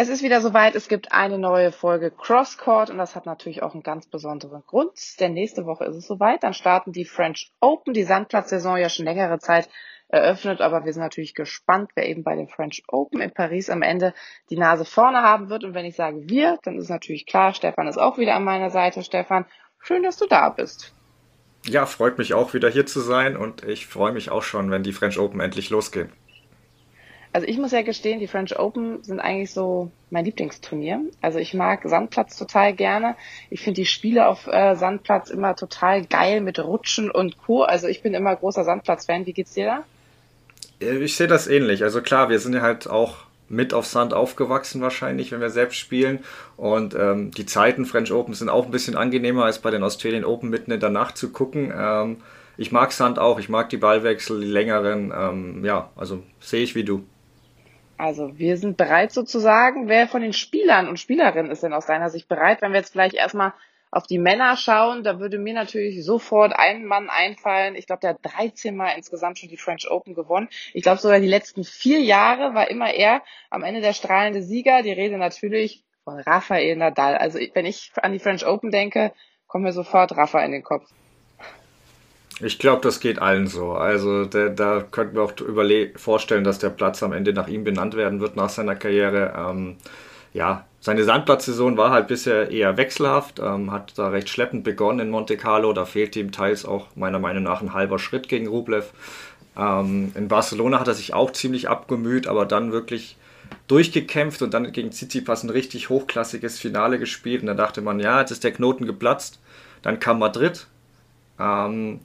Es ist wieder soweit, es gibt eine neue Folge Crosscourt und das hat natürlich auch einen ganz besonderen Grund, denn nächste Woche ist es soweit, dann starten die French Open, die Sandplatzsaison ja schon längere Zeit eröffnet, aber wir sind natürlich gespannt, wer eben bei den French Open in Paris am Ende die Nase vorne haben wird. Und wenn ich sage wir, dann ist natürlich klar, Stefan ist auch wieder an meiner Seite. Stefan, schön, dass du da bist. Ja, freut mich auch wieder hier zu sein. Und ich freue mich auch schon, wenn die French Open endlich losgehen. Also ich muss ja gestehen, die French Open sind eigentlich so mein Lieblingsturnier. Also ich mag Sandplatz total gerne. Ich finde die Spiele auf äh, Sandplatz immer total geil mit Rutschen und Co. Also ich bin immer großer Sandplatz-Fan. Wie geht's dir da? Ich sehe das ähnlich. Also klar, wir sind ja halt auch mit auf Sand aufgewachsen wahrscheinlich, wenn wir selbst spielen. Und ähm, die Zeiten French Open sind auch ein bisschen angenehmer als bei den Australian Open mitten in der Nacht zu gucken. Ähm, ich mag Sand auch, ich mag die Ballwechsel, die längeren. Ähm, ja, also sehe ich wie du. Also wir sind bereit sozusagen. Wer von den Spielern und Spielerinnen ist denn aus deiner Sicht bereit? Wenn wir jetzt vielleicht erstmal auf die Männer schauen, da würde mir natürlich sofort ein Mann einfallen. Ich glaube, der hat 13 Mal insgesamt schon die French Open gewonnen. Ich glaube, sogar die letzten vier Jahre war immer er am Ende der strahlende Sieger. Die Rede natürlich von Rafael Nadal. Also wenn ich an die French Open denke, kommt mir sofort Rafa in den Kopf. Ich glaube, das geht allen so. Also der, da könnten wir auch vorstellen, dass der Platz am Ende nach ihm benannt werden wird nach seiner Karriere. Ähm, ja, seine Sandplatzsaison war halt bisher eher wechselhaft, ähm, hat da recht schleppend begonnen in Monte Carlo. Da fehlt ihm teils auch meiner Meinung nach ein halber Schritt gegen Rublev. Ähm, in Barcelona hat er sich auch ziemlich abgemüht, aber dann wirklich durchgekämpft und dann gegen Tsitsipas ein richtig hochklassiges Finale gespielt. Und da dachte man, ja, jetzt ist der Knoten geplatzt. Dann kam Madrid. Ähm,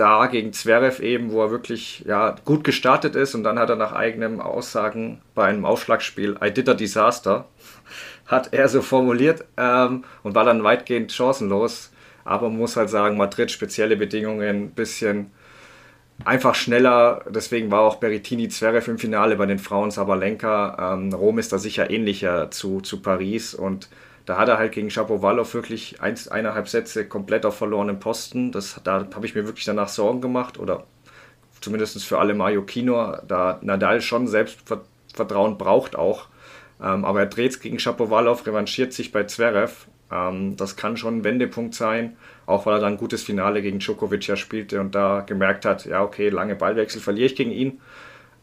da gegen Zverev eben, wo er wirklich ja, gut gestartet ist und dann hat er nach eigenen Aussagen bei einem Aufschlagspiel I did a disaster, hat er so formuliert ähm, und war dann weitgehend chancenlos. Aber man muss halt sagen, Madrid spezielle Bedingungen, bisschen einfach schneller. Deswegen war auch Berrettini Zverev im Finale bei den Frauen Sabalenka. Ähm, Rom ist da sicher ähnlicher zu, zu Paris und da hat er halt gegen Shapovalov wirklich eins, eineinhalb Sätze komplett auf verlorenen Posten. Das, da habe ich mir wirklich danach Sorgen gemacht oder zumindest für alle Mallorquino, da Nadal schon Selbstvertrauen braucht auch. Ähm, aber er dreht es gegen Shapovalov, revanchiert sich bei Zverev. Ähm, das kann schon ein Wendepunkt sein, auch weil er dann ein gutes Finale gegen Djokovic ja spielte und da gemerkt hat, ja okay, lange Ballwechsel verliere ich gegen ihn.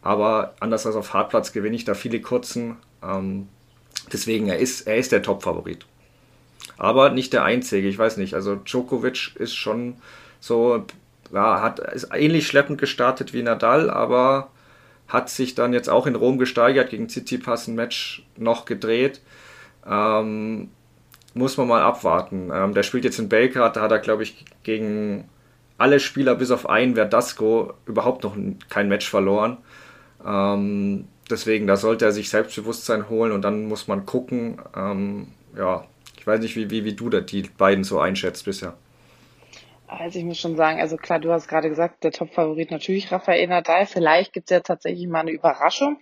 Aber anders als auf Hartplatz gewinne ich da viele kurzen. Ähm, Deswegen, er ist, er ist der Top-Favorit. Aber nicht der einzige, ich weiß nicht. Also Djokovic ist schon so, ja, hat, ist ähnlich schleppend gestartet wie Nadal, aber hat sich dann jetzt auch in Rom gesteigert, gegen Tsitsipas ein Match noch gedreht. Ähm, muss man mal abwarten. Ähm, der spielt jetzt in Belgrad, da hat er, glaube ich, gegen alle Spieler bis auf einen Verdasco überhaupt noch kein Match verloren. Ähm, deswegen, da sollte er sich Selbstbewusstsein holen und dann muss man gucken. Ähm, ja, ich weiß nicht, wie, wie, wie du die beiden so einschätzt bisher. Also ich muss schon sagen, also klar, du hast gerade gesagt, der Top-Favorit natürlich Rafael Nadal. Vielleicht gibt es ja tatsächlich mal eine Überraschung.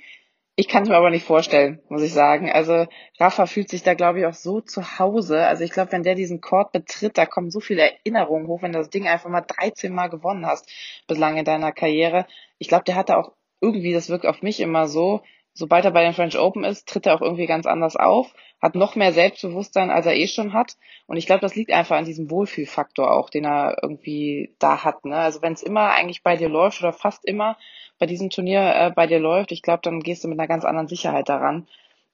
Ich kann es mir aber nicht vorstellen, muss ich sagen. Also Rafa fühlt sich da, glaube ich, auch so zu Hause. Also ich glaube, wenn der diesen Court betritt, da kommen so viele Erinnerungen hoch, wenn du das Ding einfach mal 13 Mal gewonnen hast bislang in deiner Karriere. Ich glaube, der hat da auch irgendwie, das wirkt auf mich immer so, sobald er bei den French Open ist, tritt er auch irgendwie ganz anders auf, hat noch mehr Selbstbewusstsein, als er eh schon hat. Und ich glaube, das liegt einfach an diesem Wohlfühlfaktor auch, den er irgendwie da hat. Ne? Also wenn es immer eigentlich bei dir läuft oder fast immer bei diesem Turnier äh, bei dir läuft, ich glaube, dann gehst du mit einer ganz anderen Sicherheit daran.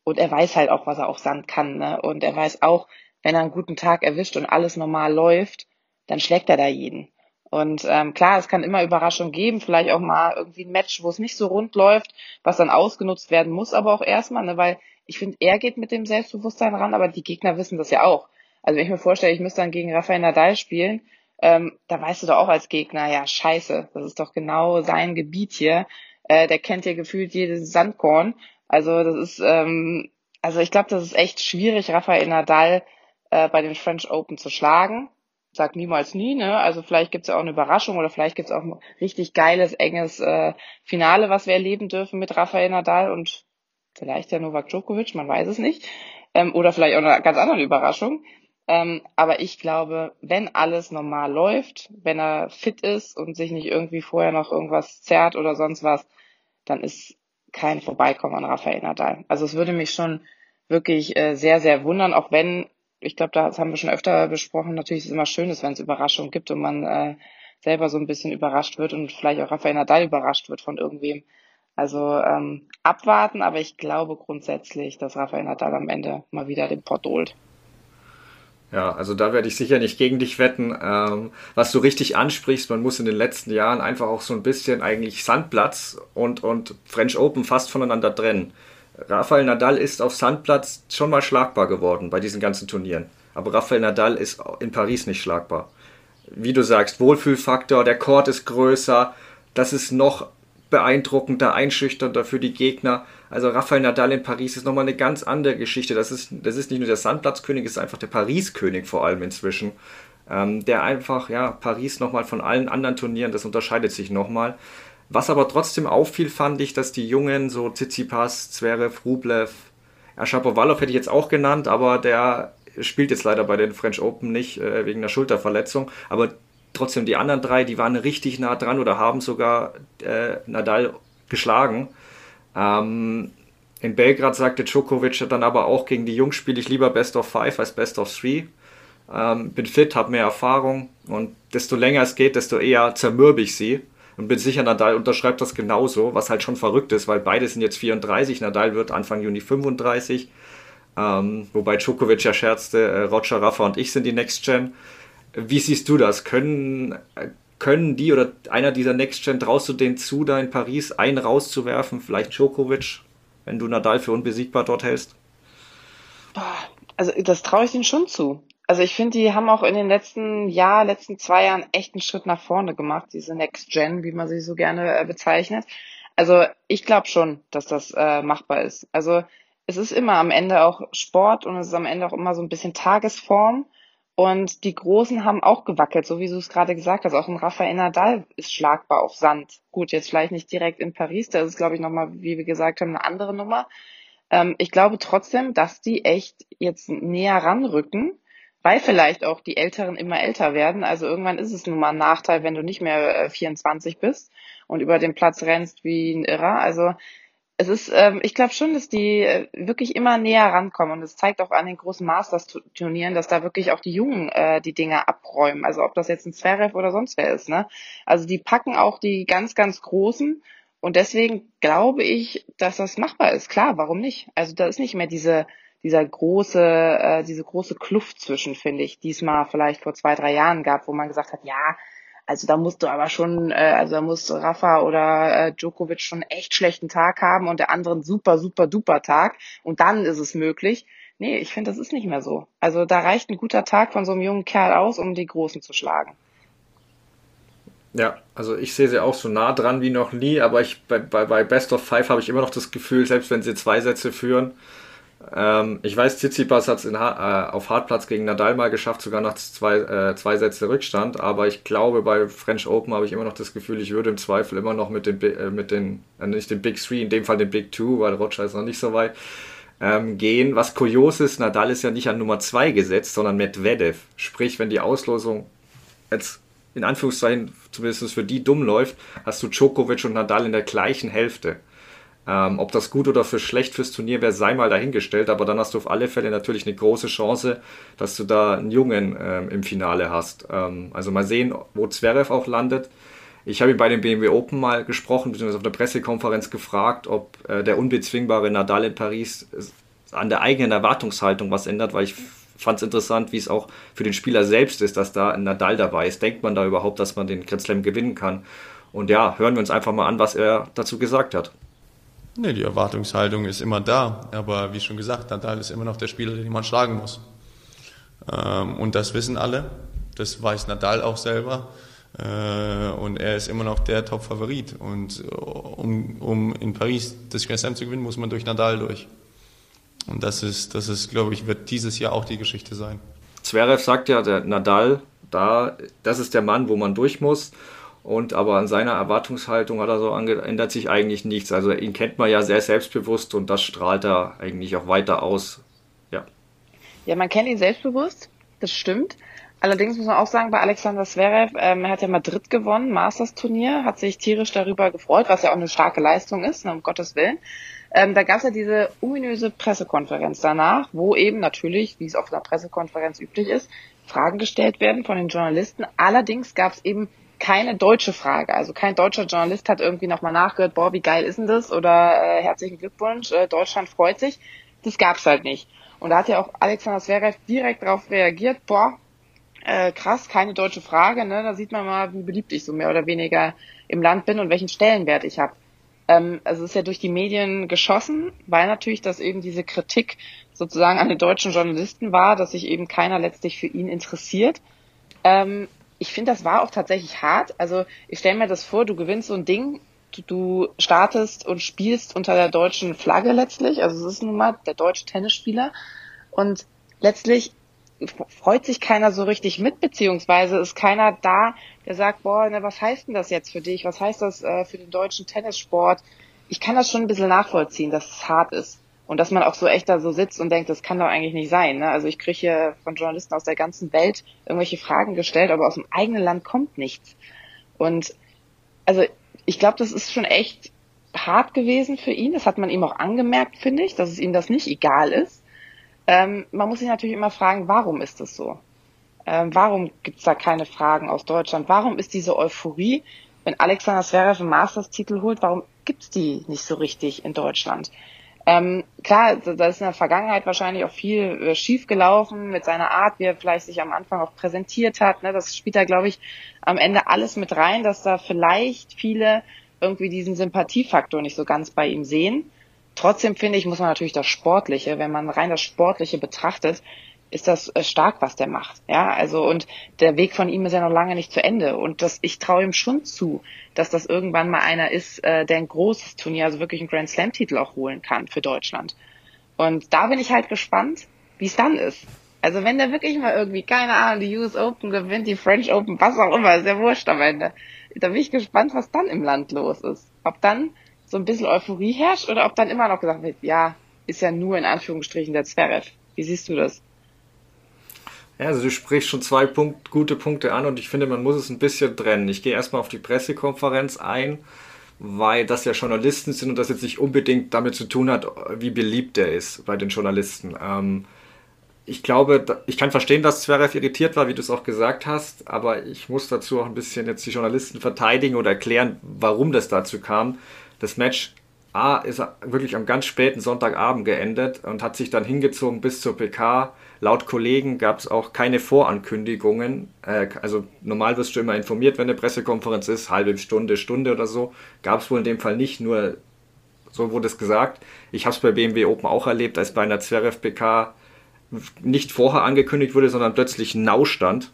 Und er weiß halt auch, was er auf Sand kann. Ne? Und er weiß auch, wenn er einen guten Tag erwischt und alles normal läuft, dann schlägt er da jeden. Und ähm, klar, es kann immer Überraschungen geben, vielleicht auch mal irgendwie ein Match, wo es nicht so rund läuft, was dann ausgenutzt werden muss, aber auch erstmal, ne, weil ich finde, er geht mit dem Selbstbewusstsein ran, aber die Gegner wissen das ja auch. Also wenn ich mir vorstelle, ich müsste dann gegen Rafael Nadal spielen, ähm, da weißt du doch auch als Gegner, ja, scheiße, das ist doch genau sein Gebiet hier. Äh, der kennt ja gefühlt jedes Sandkorn. Also das ist, ähm, also ich glaube, das ist echt schwierig, Rafael Nadal äh, bei den French Open zu schlagen. Sag niemals nie, ne? Also vielleicht gibt's ja auch eine Überraschung oder vielleicht gibt's auch ein richtig geiles, enges äh, Finale, was wir erleben dürfen mit Rafael Nadal und vielleicht der Novak Djokovic, man weiß es nicht. Ähm, oder vielleicht auch eine ganz andere Überraschung. Ähm, aber ich glaube, wenn alles normal läuft, wenn er fit ist und sich nicht irgendwie vorher noch irgendwas zerrt oder sonst was, dann ist kein Vorbeikommen an Rafael Nadal. Also es würde mich schon wirklich äh, sehr, sehr wundern, auch wenn, ich glaube, das haben wir schon öfter besprochen, natürlich ist es immer schön, wenn es Überraschungen gibt und man äh, selber so ein bisschen überrascht wird und vielleicht auch Rafael Nadal überrascht wird von irgendwem. Also ähm, abwarten, aber ich glaube grundsätzlich, dass Rafael Nadal am Ende mal wieder den Pott holt. Ja, also da werde ich sicher nicht gegen dich wetten. Ähm, was du richtig ansprichst, man muss in den letzten Jahren einfach auch so ein bisschen eigentlich Sandplatz und, und French Open fast voneinander trennen. Rafael Nadal ist auf Sandplatz schon mal schlagbar geworden bei diesen ganzen Turnieren. Aber Rafael Nadal ist in Paris nicht schlagbar. Wie du sagst, Wohlfühlfaktor, der Court ist größer, das ist noch beeindruckender, einschüchternder für die Gegner. Also Rafael Nadal in Paris ist nochmal eine ganz andere Geschichte. Das ist, das ist nicht nur der Sandplatzkönig, es ist einfach der Paris-König vor allem inzwischen. Ähm, der einfach, ja, Paris nochmal von allen anderen Turnieren, das unterscheidet sich nochmal. Was aber trotzdem auffiel, fand ich, dass die Jungen, so Tsitsipas, Zverev, Rublev, ja, hätte ich jetzt auch genannt, aber der spielt jetzt leider bei den French Open nicht äh, wegen einer Schulterverletzung. Aber trotzdem die anderen drei, die waren richtig nah dran oder haben sogar äh, Nadal geschlagen. Ähm, in Belgrad sagte Djokovic dann aber auch gegen die Jungs spiele ich lieber Best of Five als Best of Three. Ähm, bin fit, habe mehr Erfahrung und desto länger es geht, desto eher zermürbe ich sie. Und bin sicher, Nadal unterschreibt das genauso, was halt schon verrückt ist, weil beide sind jetzt 34, Nadal wird Anfang Juni 35. Ähm, wobei Djokovic ja scherzte, äh, Roger, Rafa und ich sind die Next Gen. Wie siehst du das? Können, können die oder einer dieser Next Gen, traust du denen zu, da in Paris einen rauszuwerfen? Vielleicht Djokovic, wenn du Nadal für unbesiegbar dort hältst? Also das traue ich ihnen schon zu. Also ich finde, die haben auch in den letzten Jahr, letzten zwei Jahren echt einen Schritt nach vorne gemacht, diese Next Gen, wie man sie so gerne äh, bezeichnet. Also ich glaube schon, dass das äh, machbar ist. Also es ist immer am Ende auch Sport und es ist am Ende auch immer so ein bisschen Tagesform. Und die Großen haben auch gewackelt, so wie du es gerade gesagt hast. Auch ein Rafael Nadal ist schlagbar auf Sand. Gut, jetzt vielleicht nicht direkt in Paris, da ist es, glaube ich, nochmal, wie wir gesagt haben, eine andere Nummer. Ähm, ich glaube trotzdem, dass die echt jetzt näher ranrücken, weil vielleicht auch die Älteren immer älter werden. Also irgendwann ist es nun mal ein Nachteil, wenn du nicht mehr 24 äh, bist und über den Platz rennst wie ein Irrer. Also es ist, ähm, ich glaube schon, dass die äh, wirklich immer näher rankommen und es zeigt auch an den großen Masters-Turnieren, dass da wirklich auch die Jungen äh, die Dinge abräumen. Also ob das jetzt ein Zverev oder sonst wer ist, ne? Also die packen auch die ganz, ganz Großen und deswegen glaube ich, dass das machbar ist. Klar, warum nicht? Also da ist nicht mehr diese dieser große, äh, diese große Kluft zwischen, finde ich, diesmal vielleicht vor zwei, drei Jahren gab, wo man gesagt hat, ja, also da musst du aber schon, äh, also da muss Rafa oder äh, Djokovic schon echt schlechten Tag haben und der andere einen super, super, duper Tag und dann ist es möglich. Nee, ich finde, das ist nicht mehr so. Also da reicht ein guter Tag von so einem jungen Kerl aus, um die Großen zu schlagen. Ja, also ich sehe sie auch so nah dran wie noch nie, aber ich bei, bei, bei Best of Five habe ich immer noch das Gefühl, selbst wenn sie zwei Sätze führen, ähm, ich weiß, Tsitsipas hat es äh, auf Hartplatz gegen Nadal mal geschafft, sogar nach zwei, äh, zwei Sätze Rückstand. Aber ich glaube, bei French Open habe ich immer noch das Gefühl, ich würde im Zweifel immer noch mit den, äh, mit den äh, nicht den Big Three, in dem Fall den Big Two, weil Roger ist noch nicht so weit, ähm, gehen. Was kurios ist, Nadal ist ja nicht an Nummer zwei gesetzt, sondern Medvedev. Sprich, wenn die Auslosung jetzt in Anführungszeichen zumindest für die dumm läuft, hast du Djokovic und Nadal in der gleichen Hälfte. Ähm, ob das gut oder für schlecht fürs Turnier wäre, sei mal dahingestellt, aber dann hast du auf alle Fälle natürlich eine große Chance, dass du da einen Jungen ähm, im Finale hast. Ähm, also mal sehen, wo Zverev auch landet. Ich habe ihn bei dem BMW Open mal gesprochen, beziehungsweise auf der Pressekonferenz gefragt, ob äh, der unbezwingbare Nadal in Paris an der eigenen Erwartungshaltung was ändert, weil ich fand es interessant, wie es auch für den Spieler selbst ist, dass da ein Nadal dabei ist. Denkt man da überhaupt, dass man den Grand Slam gewinnen kann? Und ja, hören wir uns einfach mal an, was er dazu gesagt hat. Nee, die Erwartungshaltung ist immer da. Aber wie schon gesagt, Nadal ist immer noch der Spieler, den man schlagen muss. Ähm, und das wissen alle. Das weiß Nadal auch selber. Äh, und er ist immer noch der Top-Favorit. Und äh, um, um in Paris das Grand Slam zu gewinnen, muss man durch Nadal durch. Und das ist, das ist, glaube ich, wird dieses Jahr auch die Geschichte sein. Zverev sagt ja, der Nadal, da, das ist der Mann, wo man durch muss. Und aber an seiner Erwartungshaltung hat er so ändert sich eigentlich nichts. Also ihn kennt man ja sehr selbstbewusst und das strahlt er eigentlich auch weiter aus. Ja. Ja, man kennt ihn selbstbewusst, das stimmt. Allerdings muss man auch sagen, bei Alexander Zverev, ähm, er hat ja Madrid gewonnen, Masters-Turnier, hat sich tierisch darüber gefreut, was ja auch eine starke Leistung ist, ne, um Gottes Willen. Ähm, da gab es ja diese ominöse Pressekonferenz danach, wo eben natürlich, wie es auf einer Pressekonferenz üblich ist, Fragen gestellt werden von den Journalisten. Allerdings gab es eben keine deutsche Frage. Also kein deutscher Journalist hat irgendwie nochmal nachgehört, boah, wie geil ist denn das? Oder äh, herzlichen Glückwunsch, äh, Deutschland freut sich. Das gab's halt nicht. Und da hat ja auch Alexander Zverev direkt darauf reagiert, boah, äh, krass, keine deutsche Frage, ne? Da sieht man mal, wie beliebt ich so mehr oder weniger im Land bin und welchen Stellenwert ich habe. Ähm, also es ist ja durch die Medien geschossen, weil natürlich das eben diese Kritik sozusagen an den deutschen Journalisten war, dass sich eben keiner letztlich für ihn interessiert. Ähm, ich finde, das war auch tatsächlich hart. Also ich stelle mir das vor, du gewinnst so ein Ding, du, startest und spielst unter der deutschen Flagge letztlich. Also es ist nun mal der deutsche Tennisspieler. Und letztlich freut sich keiner so richtig mit, beziehungsweise ist keiner da, der sagt, boah, ne, was heißt denn das jetzt für dich? Was heißt das äh, für den deutschen Tennissport? Ich kann das schon ein bisschen nachvollziehen, dass es hart ist. Und dass man auch so echt da so sitzt und denkt, das kann doch eigentlich nicht sein. Ne? Also ich kriege hier von Journalisten aus der ganzen Welt irgendwelche Fragen gestellt, aber aus dem eigenen Land kommt nichts. Und also ich glaube, das ist schon echt hart gewesen für ihn. Das hat man ihm auch angemerkt, finde ich, dass es ihm das nicht egal ist. Ähm, man muss sich natürlich immer fragen, warum ist das so? Ähm, warum gibt's da keine Fragen aus Deutschland? Warum ist diese Euphorie, wenn Alexander Zverev einen Masters-Titel holt, warum gibt's die nicht so richtig in Deutschland? Ähm, klar, da ist in der Vergangenheit wahrscheinlich auch viel äh, schief gelaufen mit seiner Art, wie er vielleicht sich am Anfang auch präsentiert hat. Ne? Das spielt da, glaube ich, am Ende alles mit rein, dass da vielleicht viele irgendwie diesen Sympathiefaktor nicht so ganz bei ihm sehen. Trotzdem finde ich, muss man natürlich das Sportliche, wenn man rein das Sportliche betrachtet, ist das äh, stark, was der macht. Ja, also und der Weg von ihm ist ja noch lange nicht zu Ende. Und das, ich traue ihm schon zu, dass das irgendwann mal einer ist, äh, der ein großes Turnier, also wirklich einen Grand Slam-Titel auch holen kann für Deutschland. Und da bin ich halt gespannt, wie es dann ist. Also wenn der wirklich mal irgendwie, keine Ahnung, die US Open gewinnt, die French Open, was auch immer, ist ja wurscht am Ende. Da bin ich gespannt, was dann im Land los ist. Ob dann so ein bisschen Euphorie herrscht oder ob dann immer noch gesagt wird, ja, ist ja nur in Anführungsstrichen der Zverev. Wie siehst du das? Ja, also du sprichst schon zwei Punkt, gute Punkte an und ich finde, man muss es ein bisschen trennen. Ich gehe erstmal auf die Pressekonferenz ein, weil das ja Journalisten sind und das jetzt nicht unbedingt damit zu tun hat, wie beliebt er ist bei den Journalisten. Ähm, ich glaube, ich kann verstehen, dass Zverev irritiert war, wie du es auch gesagt hast, aber ich muss dazu auch ein bisschen jetzt die Journalisten verteidigen oder erklären, warum das dazu kam. Das Match A ist wirklich am ganz späten Sonntagabend geendet und hat sich dann hingezogen bis zur PK. Laut Kollegen gab es auch keine Vorankündigungen. Äh, also normal wirst du immer informiert, wenn eine Pressekonferenz ist, halbe Stunde, Stunde oder so. Gab es wohl in dem Fall nicht, nur so wurde es gesagt. Ich habe es bei BMW Open auch erlebt, als bei einer Zverev PK nicht vorher angekündigt wurde, sondern plötzlich Nau stand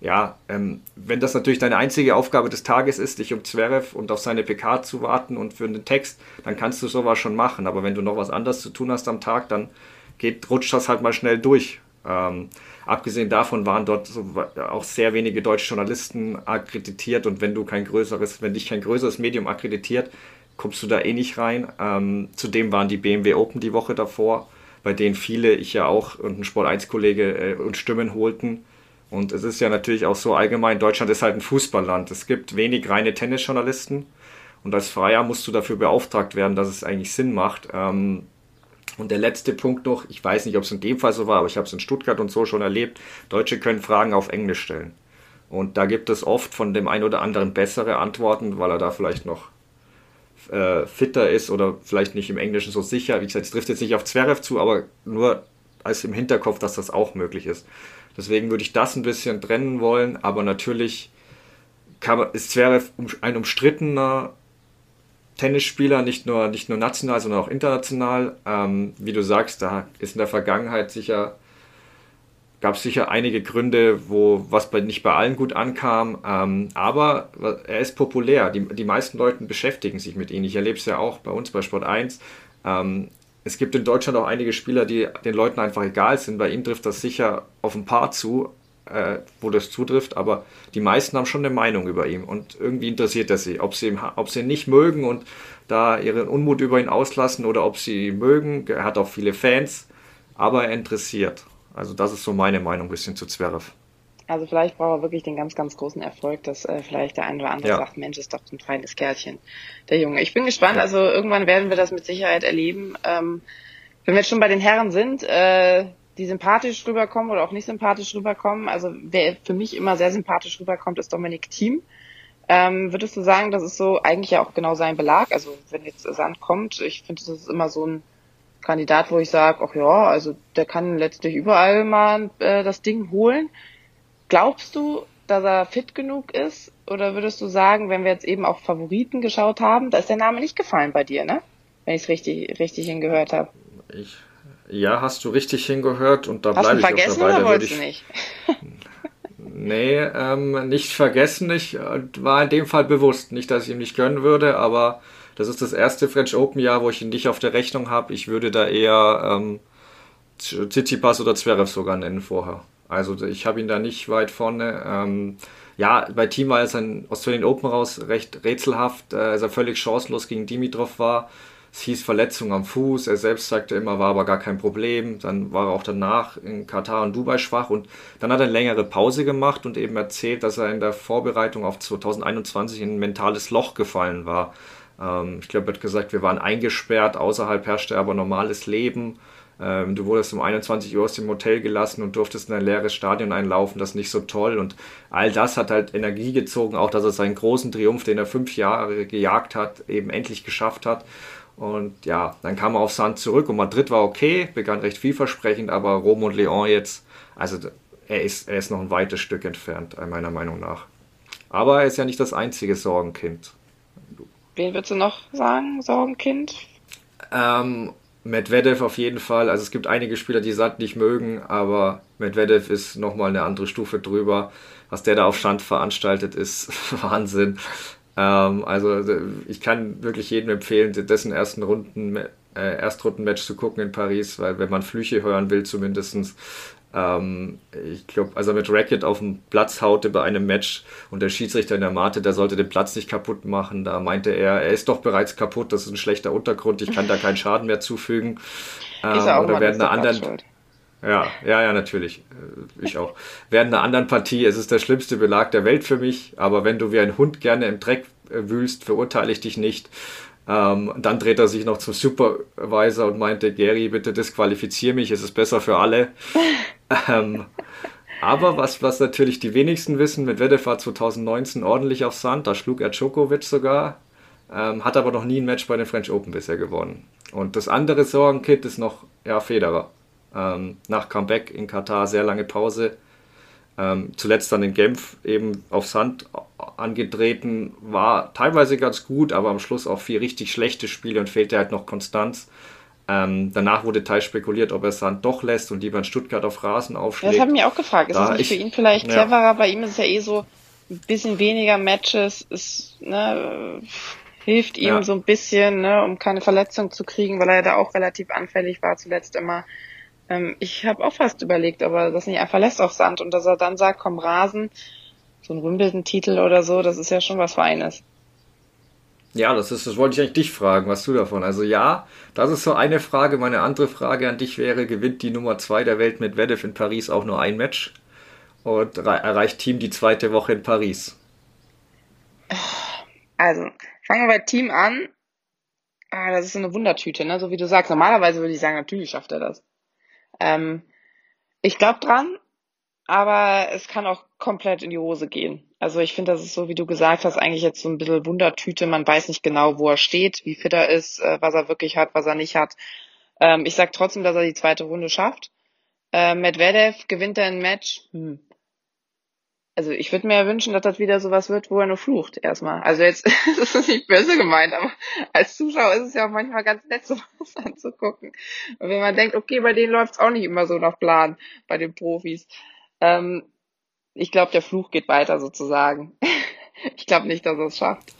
ja, ähm, wenn das natürlich deine einzige Aufgabe des Tages ist, dich um Zverev und auf seine PK zu warten und für den Text, dann kannst du sowas schon machen. Aber wenn du noch was anderes zu tun hast am Tag, dann geht, rutscht das halt mal schnell durch. Ähm, abgesehen davon waren dort so, auch sehr wenige deutsche Journalisten akkreditiert und wenn du kein größeres, wenn dich kein größeres Medium akkreditiert, kommst du da eh nicht rein. Ähm, zudem waren die BMW Open die Woche davor, bei denen viele, ich ja auch und ein Sport 1 Kollege äh, uns Stimmen holten und es ist ja natürlich auch so allgemein, Deutschland ist halt ein Fußballland. Es gibt wenig reine Tennisjournalisten. Und als Freier musst du dafür beauftragt werden, dass es eigentlich Sinn macht. Ähm, und der letzte Punkt noch, ich weiß nicht, ob es in dem Fall so war, aber ich habe es in Stuttgart und so schon erlebt. Deutsche können Fragen auf Englisch stellen. Und da gibt es oft von dem einen oder anderen bessere Antworten, weil er da vielleicht noch äh, fitter ist oder vielleicht nicht im Englischen so sicher. Wie gesagt, es trifft jetzt nicht auf Zverev zu, aber nur als im Hinterkopf, dass das auch möglich ist. Deswegen würde ich das ein bisschen trennen wollen, aber natürlich kann, ist Zverev ein umstrittener Tennisspieler, nicht nur, nicht nur national, sondern auch international. Ähm, wie du sagst, da ist in der Vergangenheit sicher, gab es sicher einige Gründe, wo was bei, nicht bei allen gut ankam. Ähm, aber er ist populär. Die, die meisten Leute beschäftigen sich mit ihm. Ich erlebe es ja auch bei uns bei Sport 1. Ähm, es gibt in Deutschland auch einige Spieler, die den Leuten einfach egal sind. Bei ihm trifft das sicher auf ein paar zu, äh, wo das zutrifft, aber die meisten haben schon eine Meinung über ihn und irgendwie interessiert er sie. Ob sie, ob sie ihn nicht mögen und da ihren Unmut über ihn auslassen oder ob sie ihn mögen. Er hat auch viele Fans, aber er interessiert. Also das ist so meine Meinung ein bisschen zu Zverev. Also vielleicht braucht er wirklich den ganz, ganz großen Erfolg, dass äh, vielleicht der eine oder andere ja. sagt, Mensch, ist doch ein feines Kerlchen, der Junge. Ich bin gespannt, ja. also irgendwann werden wir das mit Sicherheit erleben. Ähm, wenn wir jetzt schon bei den Herren sind, äh, die sympathisch rüberkommen oder auch nicht sympathisch rüberkommen, also wer für mich immer sehr sympathisch rüberkommt, ist Dominik Thiem. Ähm, würdest du sagen, das ist so eigentlich ja auch genau sein Belag? Also wenn jetzt Sand kommt, ich finde, das ist immer so ein Kandidat, wo ich sage, ach ja, also der kann letztlich überall mal äh, das Ding holen. Glaubst du, dass er fit genug ist? Oder würdest du sagen, wenn wir jetzt eben auf Favoriten geschaut haben, da ist der Name nicht gefallen bei dir, ne? Wenn ich es richtig, richtig hingehört habe. Ich, ja, hast du richtig hingehört und da bleibe ich vergessen auch dabei. Oder wolltest ich, du nicht? nee, ähm, nicht vergessen. Ich äh, war in dem Fall bewusst. Nicht, dass ich ihm nicht gönnen würde, aber das ist das erste French Open Jahr, wo ich ihn nicht auf der Rechnung habe. Ich würde da eher ähm, Tsitsipas oder Zverev sogar nennen vorher. Also ich habe ihn da nicht weit vorne. Ähm, ja, bei Team war es ein Australian Open raus recht rätselhaft, äh, als er völlig chancenlos gegen Dimitrov war. Es hieß Verletzung am Fuß. Er selbst sagte immer, war aber gar kein Problem. Dann war er auch danach in Katar und Dubai schwach und dann hat er eine längere Pause gemacht und eben erzählt, dass er in der Vorbereitung auf 2021 in ein mentales Loch gefallen war. Ähm, ich glaube, er hat gesagt, wir waren eingesperrt, außerhalb herrschte aber normales Leben. Ähm, du wurdest um 21 Uhr aus dem Hotel gelassen und durftest in ein leeres Stadion einlaufen, das ist nicht so toll. Und all das hat halt Energie gezogen, auch dass er seinen großen Triumph, den er fünf Jahre gejagt hat, eben endlich geschafft hat. Und ja, dann kam er auf Sand zurück und Madrid war okay, begann recht vielversprechend, aber Rom und Leon jetzt, also er ist, er ist noch ein weites Stück entfernt, meiner Meinung nach. Aber er ist ja nicht das einzige Sorgenkind. Wen würdest du noch sagen, Sorgenkind? Ähm, Medvedev auf jeden Fall. Also es gibt einige Spieler, die Sand nicht mögen, aber Medvedev ist nochmal eine andere Stufe drüber. Was der da auf Stand veranstaltet, ist Wahnsinn. Ähm, also ich kann wirklich jedem empfehlen, dessen ersten Runden, äh, Erstrundenmatch zu gucken in Paris, weil wenn man Flüche hören will zumindestens ähm, ich glaube, also mit Racket auf dem Platz haute bei einem Match und der Schiedsrichter in der Mate, der sollte den Platz nicht kaputt machen. Da meinte er, er ist doch bereits kaputt, das ist ein schlechter Untergrund, ich kann da keinen Schaden mehr zufügen. Ähm, ist er auch oder während einer anderen. Ja, ja, ja, natürlich. Äh, ich auch. Während einer anderen Partie, es ist der schlimmste Belag der Welt für mich, aber wenn du wie ein Hund gerne im Dreck äh, wühlst, verurteile ich dich nicht. Ähm, dann dreht er sich noch zum Supervisor und meinte, Gary, bitte disqualifizier mich, es ist besser für alle. ähm, aber was, was natürlich die wenigsten wissen, mit war 2019 ordentlich auf Sand, da schlug er Djokovic sogar, ähm, hat aber noch nie ein Match bei den French Open bisher gewonnen. Und das andere Sorgenkit ist noch ja, Federer. Ähm, nach Comeback in Katar, sehr lange Pause, ähm, zuletzt dann in Genf eben auf Sand angetreten, war teilweise ganz gut, aber am Schluss auch vier richtig schlechte Spiele und fehlte halt noch Konstanz. Ähm, danach wurde teils spekuliert, ob er Sand doch lässt und lieber in Stuttgart auf Rasen aufschlägt. das habe ich mich auch gefragt. Ist da das nicht ich, für ihn vielleicht ja. cleverer? Bei ihm ist es ja eh so, ein bisschen weniger Matches ist, ne, hilft ihm ja. so ein bisschen, ne, um keine Verletzung zu kriegen, weil er da auch relativ anfällig war zuletzt immer. Ähm, ich habe auch fast überlegt, ob er das nicht einfach lässt auf Sand und dass er dann sagt, komm Rasen, so ein Wimbledon-Titel oder so, das ist ja schon was Feines. Ja, das ist, das wollte ich eigentlich dich fragen, was du davon. Also ja, das ist so eine Frage. Meine andere Frage an dich wäre, gewinnt die Nummer 2 der Welt mit Wedef in Paris auch nur ein Match? Und erreicht Team die zweite Woche in Paris? Also, fangen wir bei Team an. Ah, das ist so eine Wundertüte, ne? So wie du sagst. Normalerweise würde ich sagen, natürlich schafft er das. Ähm, ich glaube dran, aber es kann auch komplett in die Hose gehen. Also ich finde, das ist so, wie du gesagt hast, eigentlich jetzt so ein bisschen Wundertüte. Man weiß nicht genau, wo er steht, wie fit er ist, äh, was er wirklich hat, was er nicht hat. Ähm, ich sag trotzdem, dass er die zweite Runde schafft. Äh, Medvedev gewinnt er ein Match. Hm also ich würde mir ja wünschen, dass das wieder sowas wird, wo er nur flucht erstmal. Also jetzt das ist nicht böse gemeint, aber als Zuschauer ist es ja auch manchmal ganz nett, sowas anzugucken. Und wenn man denkt, okay, bei denen läuft's auch nicht immer so nach Plan, bei den Profis. Ähm, ich glaube, der Fluch geht weiter sozusagen. ich glaube nicht, dass er es schafft.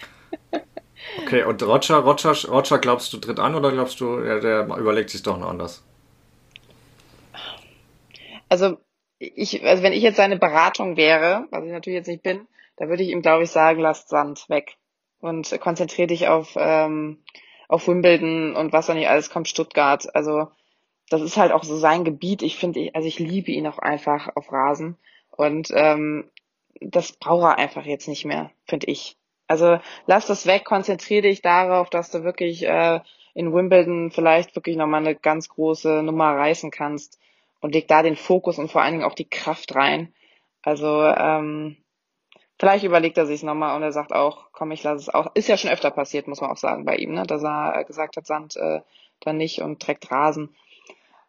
Okay, und Roger, Roger, Roger, glaubst du, tritt an oder glaubst du, ja, der überlegt sich doch noch anders? Also, ich, also wenn ich jetzt seine Beratung wäre, was ich natürlich jetzt nicht bin, da würde ich ihm, glaube ich, sagen, lass Sand weg und konzentriere dich auf, ähm, auf Wimbledon und was da nicht alles kommt, Stuttgart. Also das ist halt auch so sein Gebiet. Ich finde, also ich liebe ihn auch einfach auf Rasen und ähm, das braucht er einfach jetzt nicht mehr, finde ich. Also lass das weg, konzentriere dich darauf, dass du wirklich äh, in Wimbledon vielleicht wirklich nochmal eine ganz große Nummer reißen kannst und leg da den Fokus und vor allen Dingen auch die Kraft rein. Also ähm, vielleicht überlegt er sich nochmal und er sagt auch, komm, ich lasse es auch. Ist ja schon öfter passiert, muss man auch sagen, bei ihm, ne? dass er gesagt hat, Sand äh, dann nicht und trägt Rasen.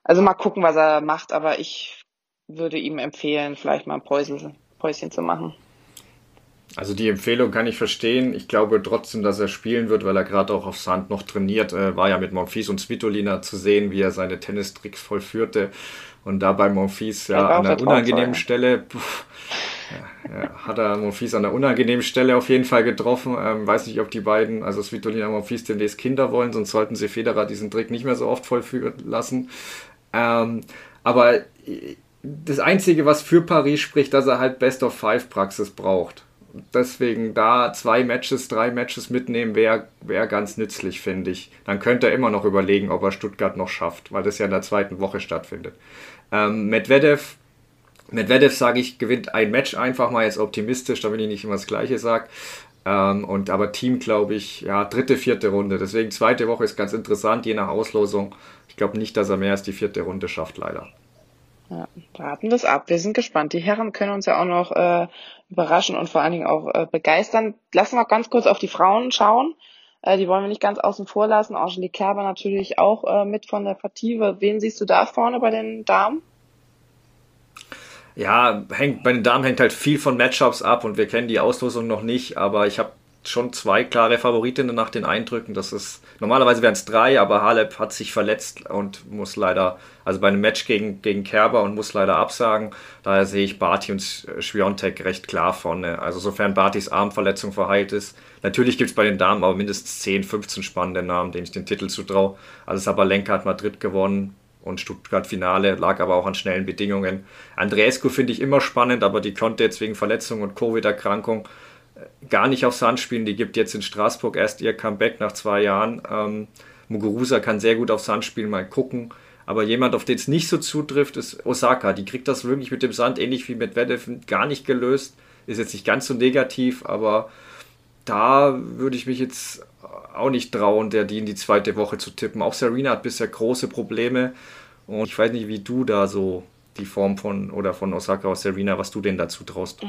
Also mal gucken, was er macht, aber ich würde ihm empfehlen, vielleicht mal ein Päuschen, Päuschen zu machen. Also die Empfehlung kann ich verstehen. Ich glaube trotzdem, dass er spielen wird, weil er gerade auch auf Sand noch trainiert. War ja mit Monfils und Svitolina zu sehen, wie er seine Tennistricks vollführte. Und da bei Monfils ja an einer unangenehmen Stelle, pff, ja, hat er Monfils an einer unangenehmen Stelle auf jeden Fall getroffen. Ähm, weiß nicht, ob die beiden, also Svitolina und Monfils, demnächst Kinder wollen, sonst sollten sie Federer diesen Trick nicht mehr so oft vollführen lassen. Ähm, aber das Einzige, was für Paris spricht, dass er halt Best of Five Praxis braucht. Deswegen da zwei Matches, drei Matches mitnehmen, wäre wär ganz nützlich, finde ich. Dann könnte er immer noch überlegen, ob er Stuttgart noch schafft, weil das ja in der zweiten Woche stattfindet. Ähm, Medvedev, Medvedev sage ich, gewinnt ein Match einfach mal jetzt optimistisch, damit ich nicht immer das Gleiche sage. Ähm, und aber Team, glaube ich, ja, dritte, vierte Runde. Deswegen zweite Woche ist ganz interessant, je nach Auslosung. Ich glaube nicht, dass er mehr als die vierte Runde schafft, leider. Ja, warten es ab. Wir sind gespannt. Die Herren können uns ja auch noch äh, überraschen und vor allen Dingen auch äh, begeistern. Lassen wir ganz kurz auf die Frauen schauen. Äh, die wollen wir nicht ganz außen vor lassen. Angelique Kerber natürlich auch äh, mit von der Partie. Wen siehst du da vorne bei den Damen? Ja, hängt, bei den Damen hängt halt viel von Matchups ab und wir kennen die Auslosung noch nicht, aber ich habe schon zwei klare Favoritinnen nach den Eindrücken. Das ist normalerweise wären es drei, aber Halep hat sich verletzt und muss leider, also bei einem Match gegen, gegen Kerber und muss leider absagen. Daher sehe ich Barty und Schwiontek recht klar vorne. Also sofern Bartys Armverletzung verheilt ist. Natürlich gibt es bei den Damen aber mindestens 10, 15 spannende Namen, denen ich den Titel zutraue. Also Sabalenka hat Madrid gewonnen und Stuttgart Finale, lag aber auch an schnellen Bedingungen. Andreescu finde ich immer spannend, aber die konnte jetzt wegen Verletzung und Covid-Erkrankung gar nicht auf Sand spielen. Die gibt jetzt in Straßburg erst ihr Comeback nach zwei Jahren. Ähm, Muguruza kann sehr gut auf Sand spielen, mal gucken. Aber jemand, auf den es nicht so zutrifft, ist Osaka. Die kriegt das wirklich mit dem Sand, ähnlich wie mit Medvedev, gar nicht gelöst. Ist jetzt nicht ganz so negativ, aber da würde ich mich jetzt auch nicht trauen, der die in die zweite Woche zu tippen. Auch Serena hat bisher große Probleme. Und ich weiß nicht, wie du da so die Form von oder von Osaka aus Serena, was du denn dazu traust.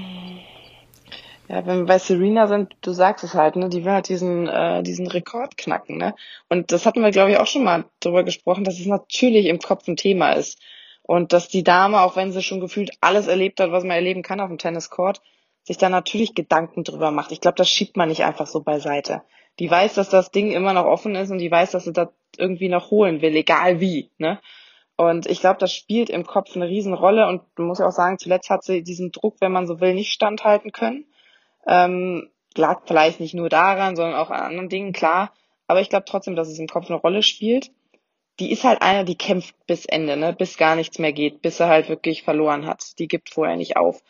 Ja, wenn wir bei Serena sind, du sagst es halt, ne, die will halt diesen, äh, diesen Rekord knacken, ne? Und das hatten wir, glaube ich, auch schon mal drüber gesprochen, dass es natürlich im Kopf ein Thema ist. Und dass die Dame, auch wenn sie schon gefühlt alles erlebt hat, was man erleben kann auf dem Tenniscourt, sich da natürlich Gedanken drüber macht. Ich glaube, das schiebt man nicht einfach so beiseite. Die weiß, dass das Ding immer noch offen ist und die weiß, dass sie das irgendwie noch holen will, egal wie, ne? Und ich glaube, das spielt im Kopf eine Riesenrolle und man muss ja auch sagen, zuletzt hat sie diesen Druck, wenn man so will, nicht standhalten können. Ähm, lag vielleicht nicht nur daran, sondern auch an anderen Dingen, klar. Aber ich glaube trotzdem, dass es im Kopf eine Rolle spielt. Die ist halt einer, die kämpft bis Ende, ne? bis gar nichts mehr geht, bis er halt wirklich verloren hat. Die gibt vorher nicht auf.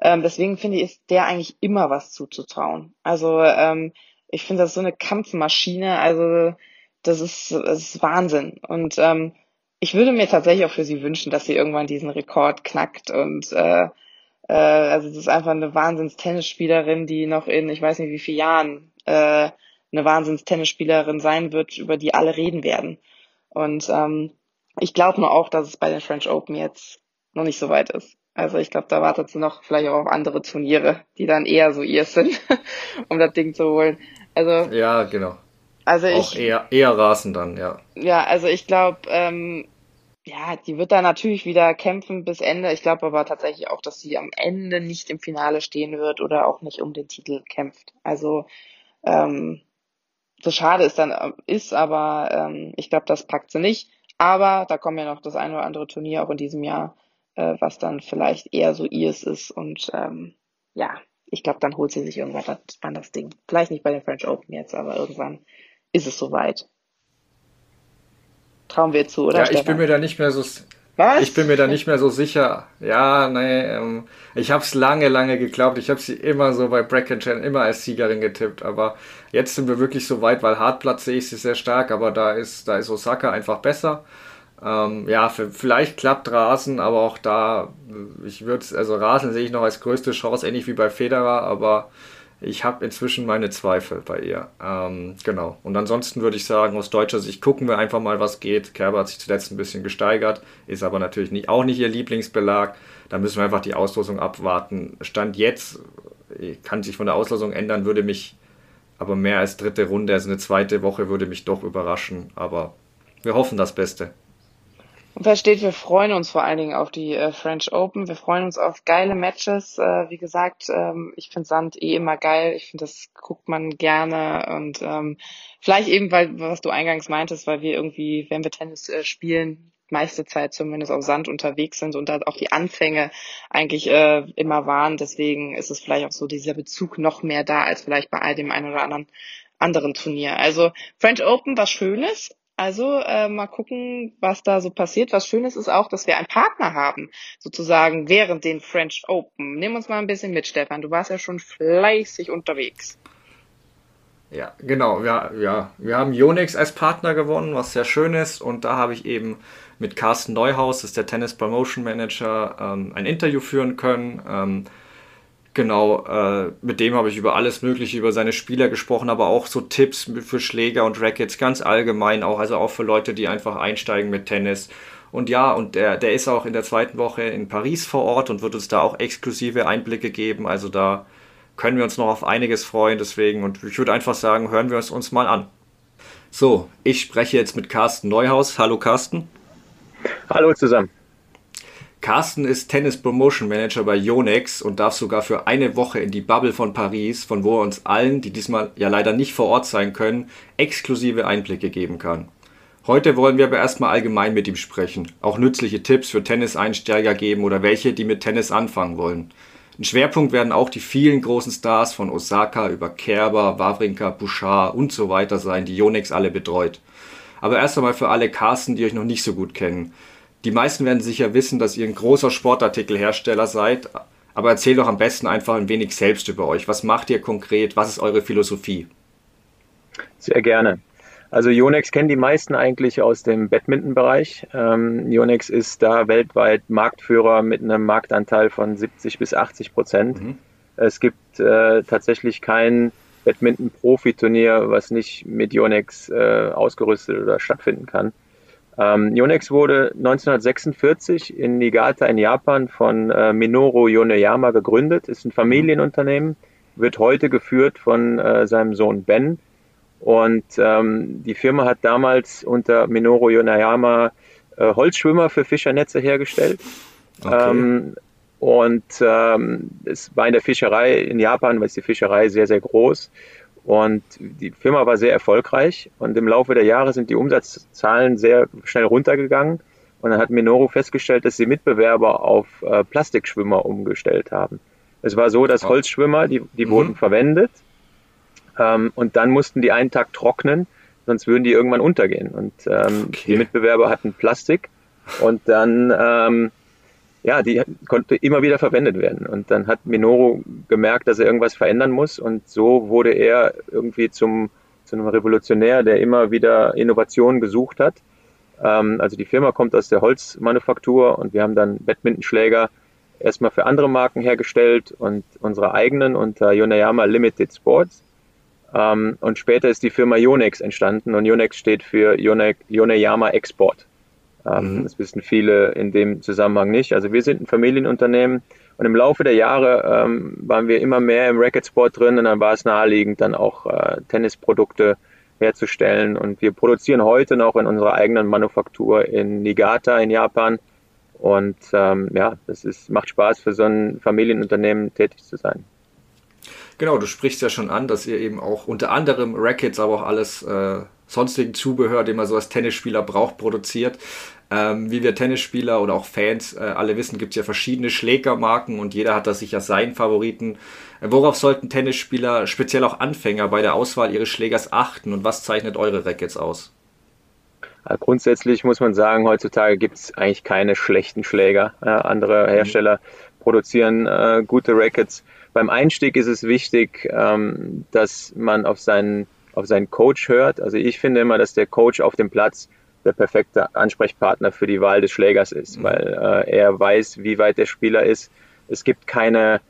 Ähm, deswegen finde ich, ist der eigentlich immer was zuzutrauen. Also ähm, ich finde das so eine Kampfmaschine. Also das ist, das ist Wahnsinn. Und ähm, ich würde mir tatsächlich auch für sie wünschen, dass sie irgendwann diesen Rekord knackt und äh, äh, also das ist einfach eine Wahnsinns-Tennisspielerin, die noch in, ich weiß nicht wie vielen Jahren, äh, eine Wahnsinns-Tennisspielerin sein wird, über die alle reden werden. Und ähm, ich glaube nur auch, dass es bei den French Open jetzt noch nicht so weit ist. Also ich glaube, da wartet sie noch vielleicht auch auf andere Turniere, die dann eher so ihr sind, um das Ding zu holen. Also ja, genau. Also auch ich, eher eher rasen dann, ja. Ja, also ich glaube, ähm, ja, die wird da natürlich wieder kämpfen bis Ende. Ich glaube aber tatsächlich auch, dass sie am Ende nicht im Finale stehen wird oder auch nicht um den Titel kämpft. Also ähm, so schade es dann ist, aber ähm, ich glaube, das packt sie nicht. Aber da kommen ja noch das eine oder andere Turnier auch in diesem Jahr, äh, was dann vielleicht eher so ihrs ist. Und ähm, ja, ich glaube, dann holt sie sich irgendwann das, das Ding. Vielleicht nicht bei den French Open jetzt, aber irgendwann ist es soweit. Trauen wir zu, oder? Ja, Stefan? ich bin mir da nicht mehr so. Was? Ich bin mir da nicht mehr so sicher. Ja, nee, ähm, ich habe es lange, lange geglaubt. Ich habe sie immer so bei Bracket Challenge immer als Siegerin getippt. Aber jetzt sind wir wirklich so weit, weil Hartplatz sehe ich sie sehr stark, aber da ist, da ist Osaka einfach besser. Ähm, ja, für, vielleicht klappt Rasen, aber auch da, ich würde also Rasen sehe ich noch als größte Chance, ähnlich wie bei Federer, aber ich habe inzwischen meine Zweifel bei ihr. Ähm, genau. Und ansonsten würde ich sagen, aus deutscher Sicht gucken wir einfach mal, was geht. Kerber hat sich zuletzt ein bisschen gesteigert, ist aber natürlich nicht, auch nicht ihr Lieblingsbelag. Da müssen wir einfach die Auslosung abwarten. Stand jetzt kann sich von der Auslosung ändern, würde mich aber mehr als dritte Runde, also eine zweite Woche würde mich doch überraschen. Aber wir hoffen das Beste. Und versteht, wir freuen uns vor allen Dingen auf die äh, French Open. Wir freuen uns auf geile Matches. Äh, wie gesagt, ähm, ich finde Sand eh immer geil. Ich finde, das guckt man gerne. Und ähm, vielleicht eben, weil, was du eingangs meintest, weil wir irgendwie, wenn wir Tennis äh, spielen, meiste Zeit zumindest auf Sand unterwegs sind und da auch die Anfänge eigentlich äh, immer waren. Deswegen ist es vielleicht auch so dieser Bezug noch mehr da als vielleicht bei all dem einen oder anderen anderen Turnier. Also French Open was Schönes, also äh, mal gucken, was da so passiert. Was Schönes ist auch, dass wir einen Partner haben, sozusagen während den French Open. Nimm uns mal ein bisschen mit, Stefan. Du warst ja schon fleißig unterwegs. Ja, genau. Ja, ja. Wir haben Yonex als Partner gewonnen, was sehr schön ist. Und da habe ich eben mit Carsten Neuhaus, das ist der Tennis Promotion Manager, ähm, ein Interview führen können. Ähm, Genau, äh, mit dem habe ich über alles Mögliche, über seine Spieler gesprochen, aber auch so Tipps für Schläger und Rackets ganz allgemein auch, also auch für Leute, die einfach einsteigen mit Tennis. Und ja, und der, der ist auch in der zweiten Woche in Paris vor Ort und wird uns da auch exklusive Einblicke geben. Also da können wir uns noch auf einiges freuen, deswegen. Und ich würde einfach sagen, hören wir es uns mal an. So, ich spreche jetzt mit Carsten Neuhaus. Hallo Carsten. Hallo zusammen. Carsten ist Tennis Promotion Manager bei Yonex und darf sogar für eine Woche in die Bubble von Paris, von wo er uns allen, die diesmal ja leider nicht vor Ort sein können, exklusive Einblicke geben kann. Heute wollen wir aber erstmal allgemein mit ihm sprechen, auch nützliche Tipps für Tenniseinsteiger geben oder welche, die mit Tennis anfangen wollen. Ein Schwerpunkt werden auch die vielen großen Stars von Osaka über Kerber, Wawrinka, Bouchard und so weiter sein, die Yonex alle betreut. Aber erst einmal für alle Carsten, die euch noch nicht so gut kennen. Die meisten werden sicher wissen, dass ihr ein großer Sportartikelhersteller seid, aber erzählt doch am besten einfach ein wenig selbst über euch. Was macht ihr konkret? Was ist eure Philosophie? Sehr gerne. Also Yonex kennen die meisten eigentlich aus dem Badminton-Bereich. Ähm, Yonex ist da weltweit Marktführer mit einem Marktanteil von 70 bis 80 Prozent. Mhm. Es gibt äh, tatsächlich kein Badminton-Profi-Turnier, was nicht mit Yonex äh, ausgerüstet oder stattfinden kann. Ähm, Yonex wurde 1946 in Niigata in Japan von äh, Minoru Yoneyama gegründet, ist ein Familienunternehmen, wird heute geführt von äh, seinem Sohn Ben. Und ähm, die Firma hat damals unter Minoru Yoneyama äh, Holzschwimmer für Fischernetze hergestellt. Okay. Ähm, und ähm, es war in der Fischerei in Japan, weil die Fischerei sehr, sehr groß. Und die Firma war sehr erfolgreich und im Laufe der Jahre sind die Umsatzzahlen sehr schnell runtergegangen. Und dann hat Minoru festgestellt, dass sie Mitbewerber auf äh, Plastikschwimmer umgestellt haben. Es war so, dass Holzschwimmer, die, die mhm. wurden verwendet ähm, und dann mussten die einen Tag trocknen, sonst würden die irgendwann untergehen. Und ähm, okay. die Mitbewerber hatten Plastik und dann ähm, ja, die konnte immer wieder verwendet werden. Und dann hat Minoru gemerkt, dass er irgendwas verändern muss. Und so wurde er irgendwie zum, zu einem Revolutionär, der immer wieder Innovationen gesucht hat. Ähm, also die Firma kommt aus der Holzmanufaktur und wir haben dann Badmintonschläger erstmal für andere Marken hergestellt und unsere eigenen unter Yoneyama Limited Sports. Ähm, und später ist die Firma Yonex entstanden und Yonex steht für Yone Yoneyama Export. Ähm, mhm. Das wissen viele in dem Zusammenhang nicht. Also wir sind ein Familienunternehmen und im Laufe der Jahre ähm, waren wir immer mehr im Racketsport drin und dann war es naheliegend, dann auch äh, Tennisprodukte herzustellen. Und wir produzieren heute noch in unserer eigenen Manufaktur in Niigata in Japan. Und ähm, ja, das ist, macht Spaß für so ein Familienunternehmen tätig zu sein. Genau, du sprichst ja schon an, dass ihr eben auch unter anderem Rackets, aber auch alles äh, sonstigen Zubehör, den man so als Tennisspieler braucht, produziert. Ähm, wie wir Tennisspieler oder auch Fans äh, alle wissen, gibt es ja verschiedene Schlägermarken und jeder hat da sicher seinen Favoriten. Äh, worauf sollten Tennisspieler, speziell auch Anfänger, bei der Auswahl ihres Schlägers achten und was zeichnet eure Rackets aus? Also grundsätzlich muss man sagen, heutzutage gibt es eigentlich keine schlechten Schläger. Äh, andere Hersteller mhm. produzieren äh, gute Rackets. Beim Einstieg ist es wichtig, ähm, dass man auf seinen, auf seinen Coach hört. Also ich finde immer, dass der Coach auf dem Platz der perfekte Ansprechpartner für die Wahl des Schlägers ist, mhm. weil äh, er weiß, wie weit der Spieler ist. Es gibt keine,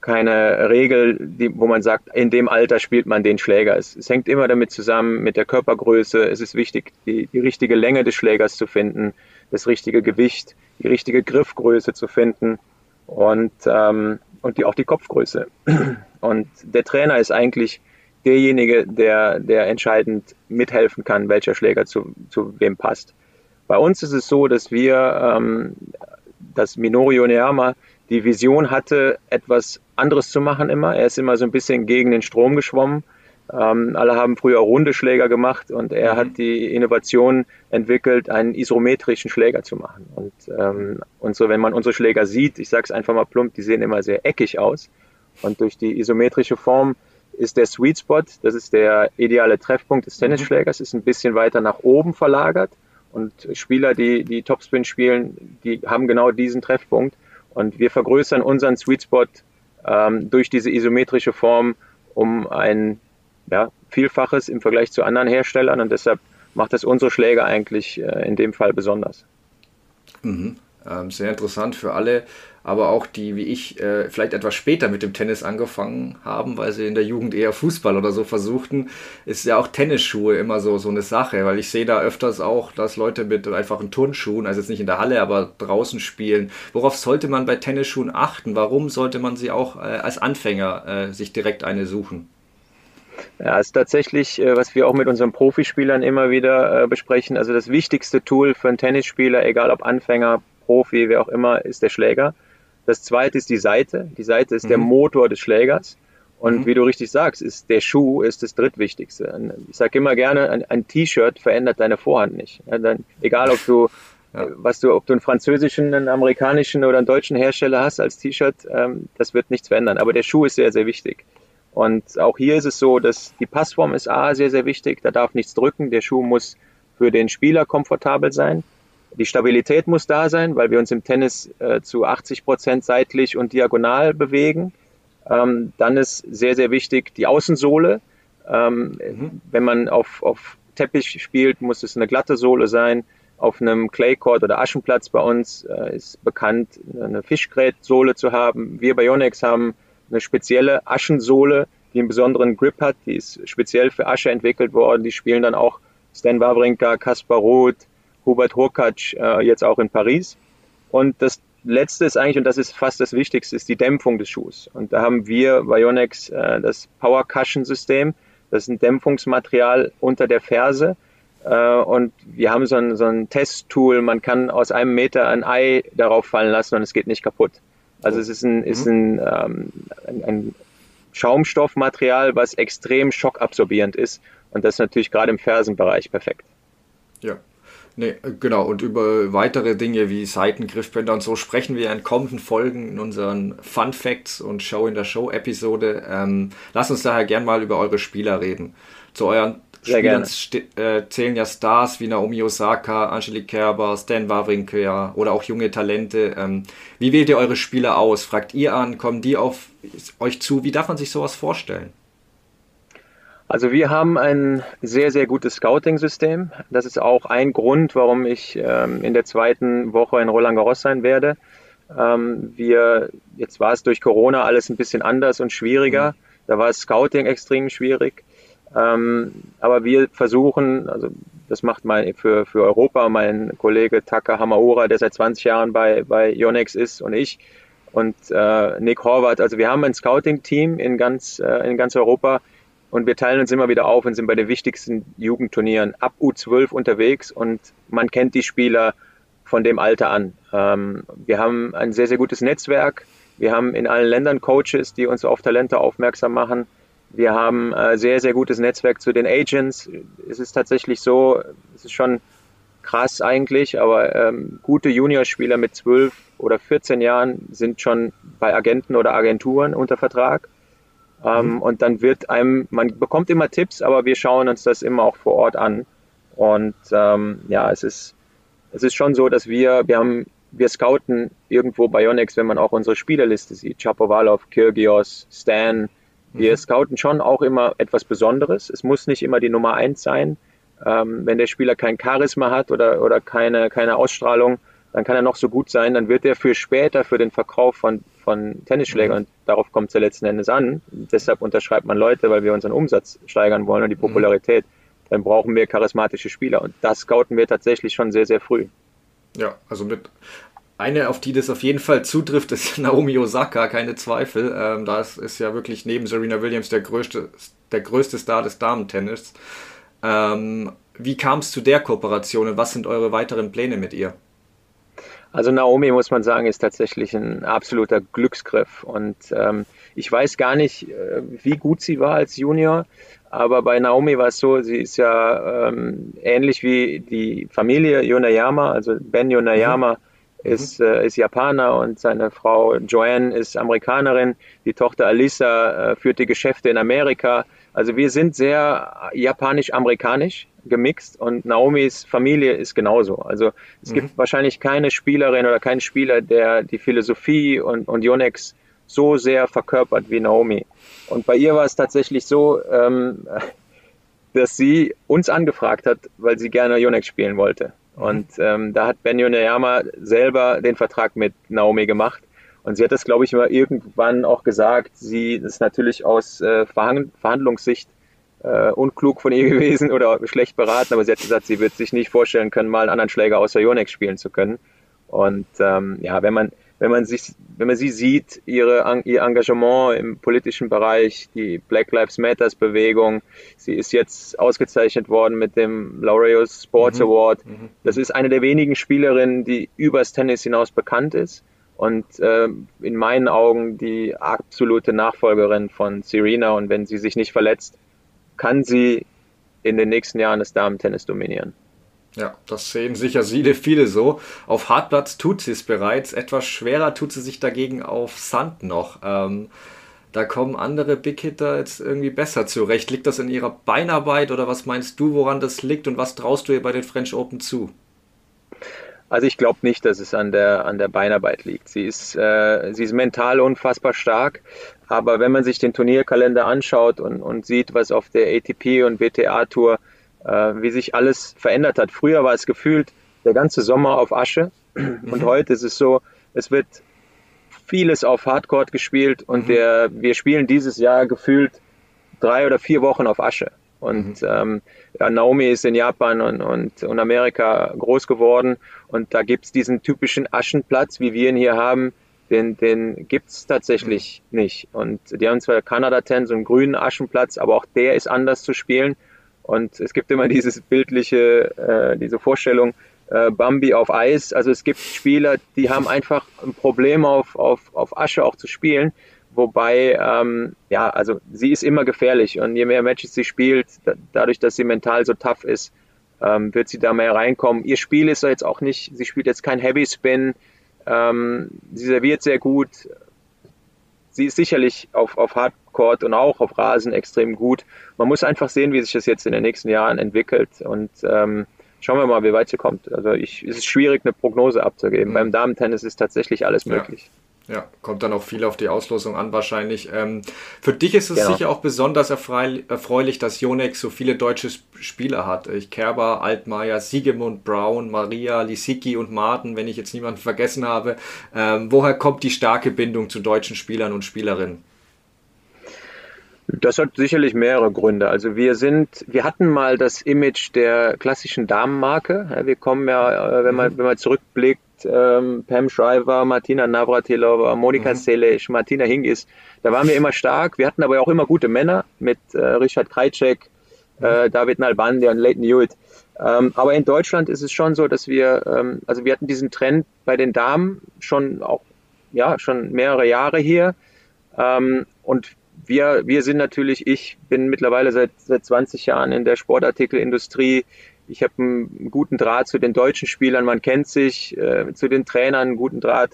keine Regel, die, wo man sagt, in dem Alter spielt man den Schläger. Es, es hängt immer damit zusammen mit der Körpergröße. Es ist wichtig, die, die richtige Länge des Schlägers zu finden, das richtige Gewicht, die richtige Griffgröße zu finden und, ähm, und die, auch die Kopfgröße. Und der Trainer ist eigentlich derjenige, der, der entscheidend mithelfen kann, welcher Schläger zu, zu wem passt. Bei uns ist es so, dass wir, ähm, dass Minoru Oneyama die Vision hatte, etwas anderes zu machen immer. Er ist immer so ein bisschen gegen den Strom geschwommen. Ähm, alle haben früher runde Schläger gemacht und er mhm. hat die Innovation entwickelt, einen isometrischen Schläger zu machen. Und, ähm, und so, wenn man unsere Schläger sieht, ich sage es einfach mal plump, die sehen immer sehr eckig aus. Und durch die isometrische Form ist der Sweet Spot, das ist der ideale Treffpunkt des Tennisschlägers, ist ein bisschen weiter nach oben verlagert. Und Spieler, die, die Topspin spielen, die haben genau diesen Treffpunkt. Und wir vergrößern unseren Sweet Spot ähm, durch diese isometrische Form um ein ja, Vielfaches im Vergleich zu anderen Herstellern. Und deshalb macht das unsere Schläger eigentlich äh, in dem Fall besonders. Mhm. Ähm, sehr interessant für alle, aber auch die, wie ich, äh, vielleicht etwas später mit dem Tennis angefangen haben, weil sie in der Jugend eher Fußball oder so versuchten, ist ja auch Tennisschuhe immer so, so eine Sache, weil ich sehe da öfters auch, dass Leute mit einfachen Turnschuhen, also jetzt nicht in der Halle, aber draußen spielen. Worauf sollte man bei Tennisschuhen achten? Warum sollte man sie auch äh, als Anfänger äh, sich direkt eine suchen? Ja, ist tatsächlich, was wir auch mit unseren Profispielern immer wieder besprechen. Also das wichtigste Tool für einen Tennisspieler, egal ob Anfänger, Profi, wer auch immer, ist der Schläger. Das zweite ist die Seite. Die Seite ist mhm. der Motor des Schlägers. Und mhm. wie du richtig sagst, ist der Schuh ist das drittwichtigste. Ich sage immer gerne, ein, ein T-Shirt verändert deine Vorhand nicht. Ja, dann, egal ob du ja. was du, ob du einen französischen, einen amerikanischen oder einen deutschen Hersteller hast als T-Shirt, ähm, das wird nichts verändern. Aber der Schuh ist sehr, sehr wichtig. Und auch hier ist es so, dass die Passform ist A sehr, sehr wichtig. Da darf nichts drücken. Der Schuh muss für den Spieler komfortabel sein. Die Stabilität muss da sein, weil wir uns im Tennis äh, zu 80 Prozent seitlich und diagonal bewegen. Ähm, dann ist sehr, sehr wichtig die Außensohle. Ähm, mhm. Wenn man auf, auf Teppich spielt, muss es eine glatte Sohle sein. Auf einem Claycourt oder Aschenplatz bei uns äh, ist bekannt, eine Fischgrätsohle zu haben. Wir bei Yonex haben eine spezielle Aschensohle, die einen besonderen Grip hat. Die ist speziell für Asche entwickelt worden. Die spielen dann auch Stan Wawrinka, Kaspar Roth, Hubert Hurkacz äh, jetzt auch in Paris. Und das Letzte ist eigentlich, und das ist fast das Wichtigste, ist die Dämpfung des Schuhs. Und da haben wir bei Yonex äh, das Power Cushion System. Das ist ein Dämpfungsmaterial unter der Ferse. Äh, und wir haben so ein, so ein Testtool. Man kann aus einem Meter ein Ei darauf fallen lassen und es geht nicht kaputt. Also es ist ein, ist ein, ähm, ein, ein Schaumstoffmaterial, was extrem schockabsorbierend ist. Und das ist natürlich gerade im Fersenbereich perfekt. Ja, Nee, genau. Und über weitere Dinge wie Seitengriffbänder und so sprechen wir in kommenden Folgen in unseren Fun Facts und Show in der Show Episode. Ähm, lasst uns daher gern mal über eure Spieler reden. Zu euren Sehr Spielern äh, zählen ja Stars wie Naomi Osaka, Angelique Kerber, Stan Wawrinka oder auch junge Talente. Ähm, wie wählt ihr eure Spieler aus? Fragt ihr an? Kommen die auf euch zu? Wie darf man sich sowas vorstellen? Also wir haben ein sehr, sehr gutes Scouting-System. Das ist auch ein Grund, warum ich ähm, in der zweiten Woche in Roland Garros sein werde. Ähm, wir, jetzt war es durch Corona alles ein bisschen anders und schwieriger. Mhm. Da war Scouting extrem schwierig. Ähm, aber wir versuchen, also das macht mein, für, für Europa mein Kollege Taka Hamaura, der seit 20 Jahren bei, bei Yonex ist und ich und äh, Nick Horvath. Also wir haben ein Scouting-Team in ganz, äh, in ganz Europa, und wir teilen uns immer wieder auf und sind bei den wichtigsten Jugendturnieren ab U12 unterwegs und man kennt die Spieler von dem Alter an. Ähm, wir haben ein sehr, sehr gutes Netzwerk. Wir haben in allen Ländern Coaches, die uns auf Talente aufmerksam machen. Wir haben äh, sehr, sehr gutes Netzwerk zu den Agents. Es ist tatsächlich so, es ist schon krass eigentlich, aber ähm, gute Juniorspieler mit 12 oder 14 Jahren sind schon bei Agenten oder Agenturen unter Vertrag. Ähm, mhm. Und dann wird einem, man bekommt immer Tipps, aber wir schauen uns das immer auch vor Ort an. Und ähm, ja, es ist, es ist schon so, dass wir, wir haben, wir scouten irgendwo bei Yonex, wenn man auch unsere Spielerliste sieht, Chapovalov, Kyrgios, Stan, wir mhm. scouten schon auch immer etwas Besonderes. Es muss nicht immer die Nummer eins sein. Ähm, wenn der Spieler kein Charisma hat oder, oder keine, keine Ausstrahlung, dann kann er noch so gut sein, dann wird er für später, für den Verkauf von, von Tennisschlägern, mhm. und darauf kommt es ja letzten Endes an, deshalb unterschreibt man Leute, weil wir unseren Umsatz steigern wollen und die mhm. Popularität, mhm. dann brauchen wir charismatische Spieler und das scouten wir tatsächlich schon sehr, sehr früh. Ja, also mit eine, auf die das auf jeden Fall zutrifft, ist Naomi Osaka, keine Zweifel. Ähm, das ist ja wirklich neben Serena Williams der größte, der größte Star des Damentennis. Ähm, wie kam es zu der Kooperation und was sind eure weiteren Pläne mit ihr? Also Naomi, muss man sagen, ist tatsächlich ein absoluter Glücksgriff. Und ähm, ich weiß gar nicht, äh, wie gut sie war als Junior, aber bei Naomi war es so, sie ist ja ähm, ähnlich wie die Familie Yonayama, also Ben Yonayama mhm. ist, äh, ist Japaner und seine Frau Joanne ist Amerikanerin. Die Tochter Alisa äh, führt die Geschäfte in Amerika. Also wir sind sehr japanisch-amerikanisch gemixt und Naomis Familie ist genauso. Also es mhm. gibt wahrscheinlich keine Spielerin oder keinen Spieler, der die Philosophie und, und Yonex so sehr verkörpert wie Naomi. Und bei ihr war es tatsächlich so, ähm, dass sie uns angefragt hat, weil sie gerne Yonex spielen wollte. Mhm. Und ähm, da hat Ben Yoneyama selber den Vertrag mit Naomi gemacht. Und sie hat das, glaube ich, mal irgendwann auch gesagt. Sie ist natürlich aus äh, Verhandlungssicht äh, unklug von ihr gewesen oder schlecht beraten, aber sie hat gesagt, sie wird sich nicht vorstellen können, mal einen anderen Schläger außer Yonex spielen zu können. Und ähm, ja, wenn man wenn man sich, wenn man sie sieht, ihre, ihr Engagement im politischen Bereich, die Black Lives Matters Bewegung, sie ist jetzt ausgezeichnet worden mit dem Laureus Sports mhm. Award. Mhm. Das ist eine der wenigen Spielerinnen, die übers Tennis hinaus bekannt ist und äh, in meinen Augen die absolute Nachfolgerin von Serena. Und wenn sie sich nicht verletzt, kann sie in den nächsten Jahren das Damen-Tennis dominieren. Ja, das sehen sicher viele, viele so. Auf Hartplatz tut sie es bereits. Etwas schwerer tut sie sich dagegen auf Sand noch. Ähm, da kommen andere Big Hitter jetzt irgendwie besser zurecht. Liegt das in ihrer Beinarbeit oder was meinst du, woran das liegt und was traust du ihr bei den French Open zu? Also ich glaube nicht, dass es an der, an der Beinarbeit liegt. Sie ist, äh, sie ist mental unfassbar stark, aber wenn man sich den Turnierkalender anschaut und, und sieht, was auf der ATP und WTA Tour, äh, wie sich alles verändert hat. Früher war es gefühlt der ganze Sommer auf Asche und mhm. heute ist es so, es wird vieles auf Hardcore gespielt und mhm. der, wir spielen dieses Jahr gefühlt drei oder vier Wochen auf Asche. Und mhm. ähm, ja, Naomi ist in Japan und, und, und Amerika groß geworden und da gibt's diesen typischen Aschenplatz, wie wir ihn hier haben, den, den gibt's tatsächlich mhm. nicht. Und die haben zwar Kanada Ten, so einen grünen Aschenplatz, aber auch der ist anders zu spielen. Und es gibt immer dieses bildliche, äh, diese Vorstellung, äh, Bambi auf Eis. Also es gibt Spieler, die haben einfach ein Problem auf, auf, auf Asche auch zu spielen. Wobei, ähm, ja, also sie ist immer gefährlich und je mehr Matches sie spielt, da, dadurch, dass sie mental so tough ist, ähm, wird sie da mehr reinkommen. Ihr Spiel ist jetzt auch nicht, sie spielt jetzt kein Heavy Spin, ähm, sie serviert sehr gut. Sie ist sicherlich auf, auf Hardcourt und auch auf Rasen extrem gut. Man muss einfach sehen, wie sich das jetzt in den nächsten Jahren entwickelt und ähm, schauen wir mal, wie weit sie kommt. Also ich, es ist schwierig, eine Prognose abzugeben. Mhm. Beim Damentennis ist tatsächlich alles möglich. Ja. Ja, kommt dann auch viel auf die Auslosung an wahrscheinlich. Ähm, für dich ist es genau. sicher auch besonders erfreulich, dass Jonex so viele deutsche Spieler hat. Ich Kerber, Altmaier, Siegemund, Brown, Maria, Lisicki und Martin, wenn ich jetzt niemanden vergessen habe. Ähm, woher kommt die starke Bindung zu deutschen Spielern und Spielerinnen? Das hat sicherlich mehrere Gründe. Also wir sind, wir hatten mal das Image der klassischen Damenmarke. Wir kommen ja, äh, wenn man, mhm. wenn man zurückblickt, ähm, Pam Shriver, Martina Navratilova, Monika mhm. Selic, Martina Hingis. Da waren wir immer stark. Wir hatten aber auch immer gute Männer mit äh, Richard Krajcek, mhm. äh, David Nalbandi und Leighton Hewitt. Ähm, aber in Deutschland ist es schon so, dass wir, ähm, also wir hatten diesen Trend bei den Damen schon auch, ja, schon mehrere Jahre hier. Ähm, und wir, wir sind natürlich, ich bin mittlerweile seit, seit 20 Jahren in der Sportartikelindustrie. Ich habe einen guten Draht zu den deutschen Spielern, man kennt sich, äh, zu den Trainern einen guten Draht.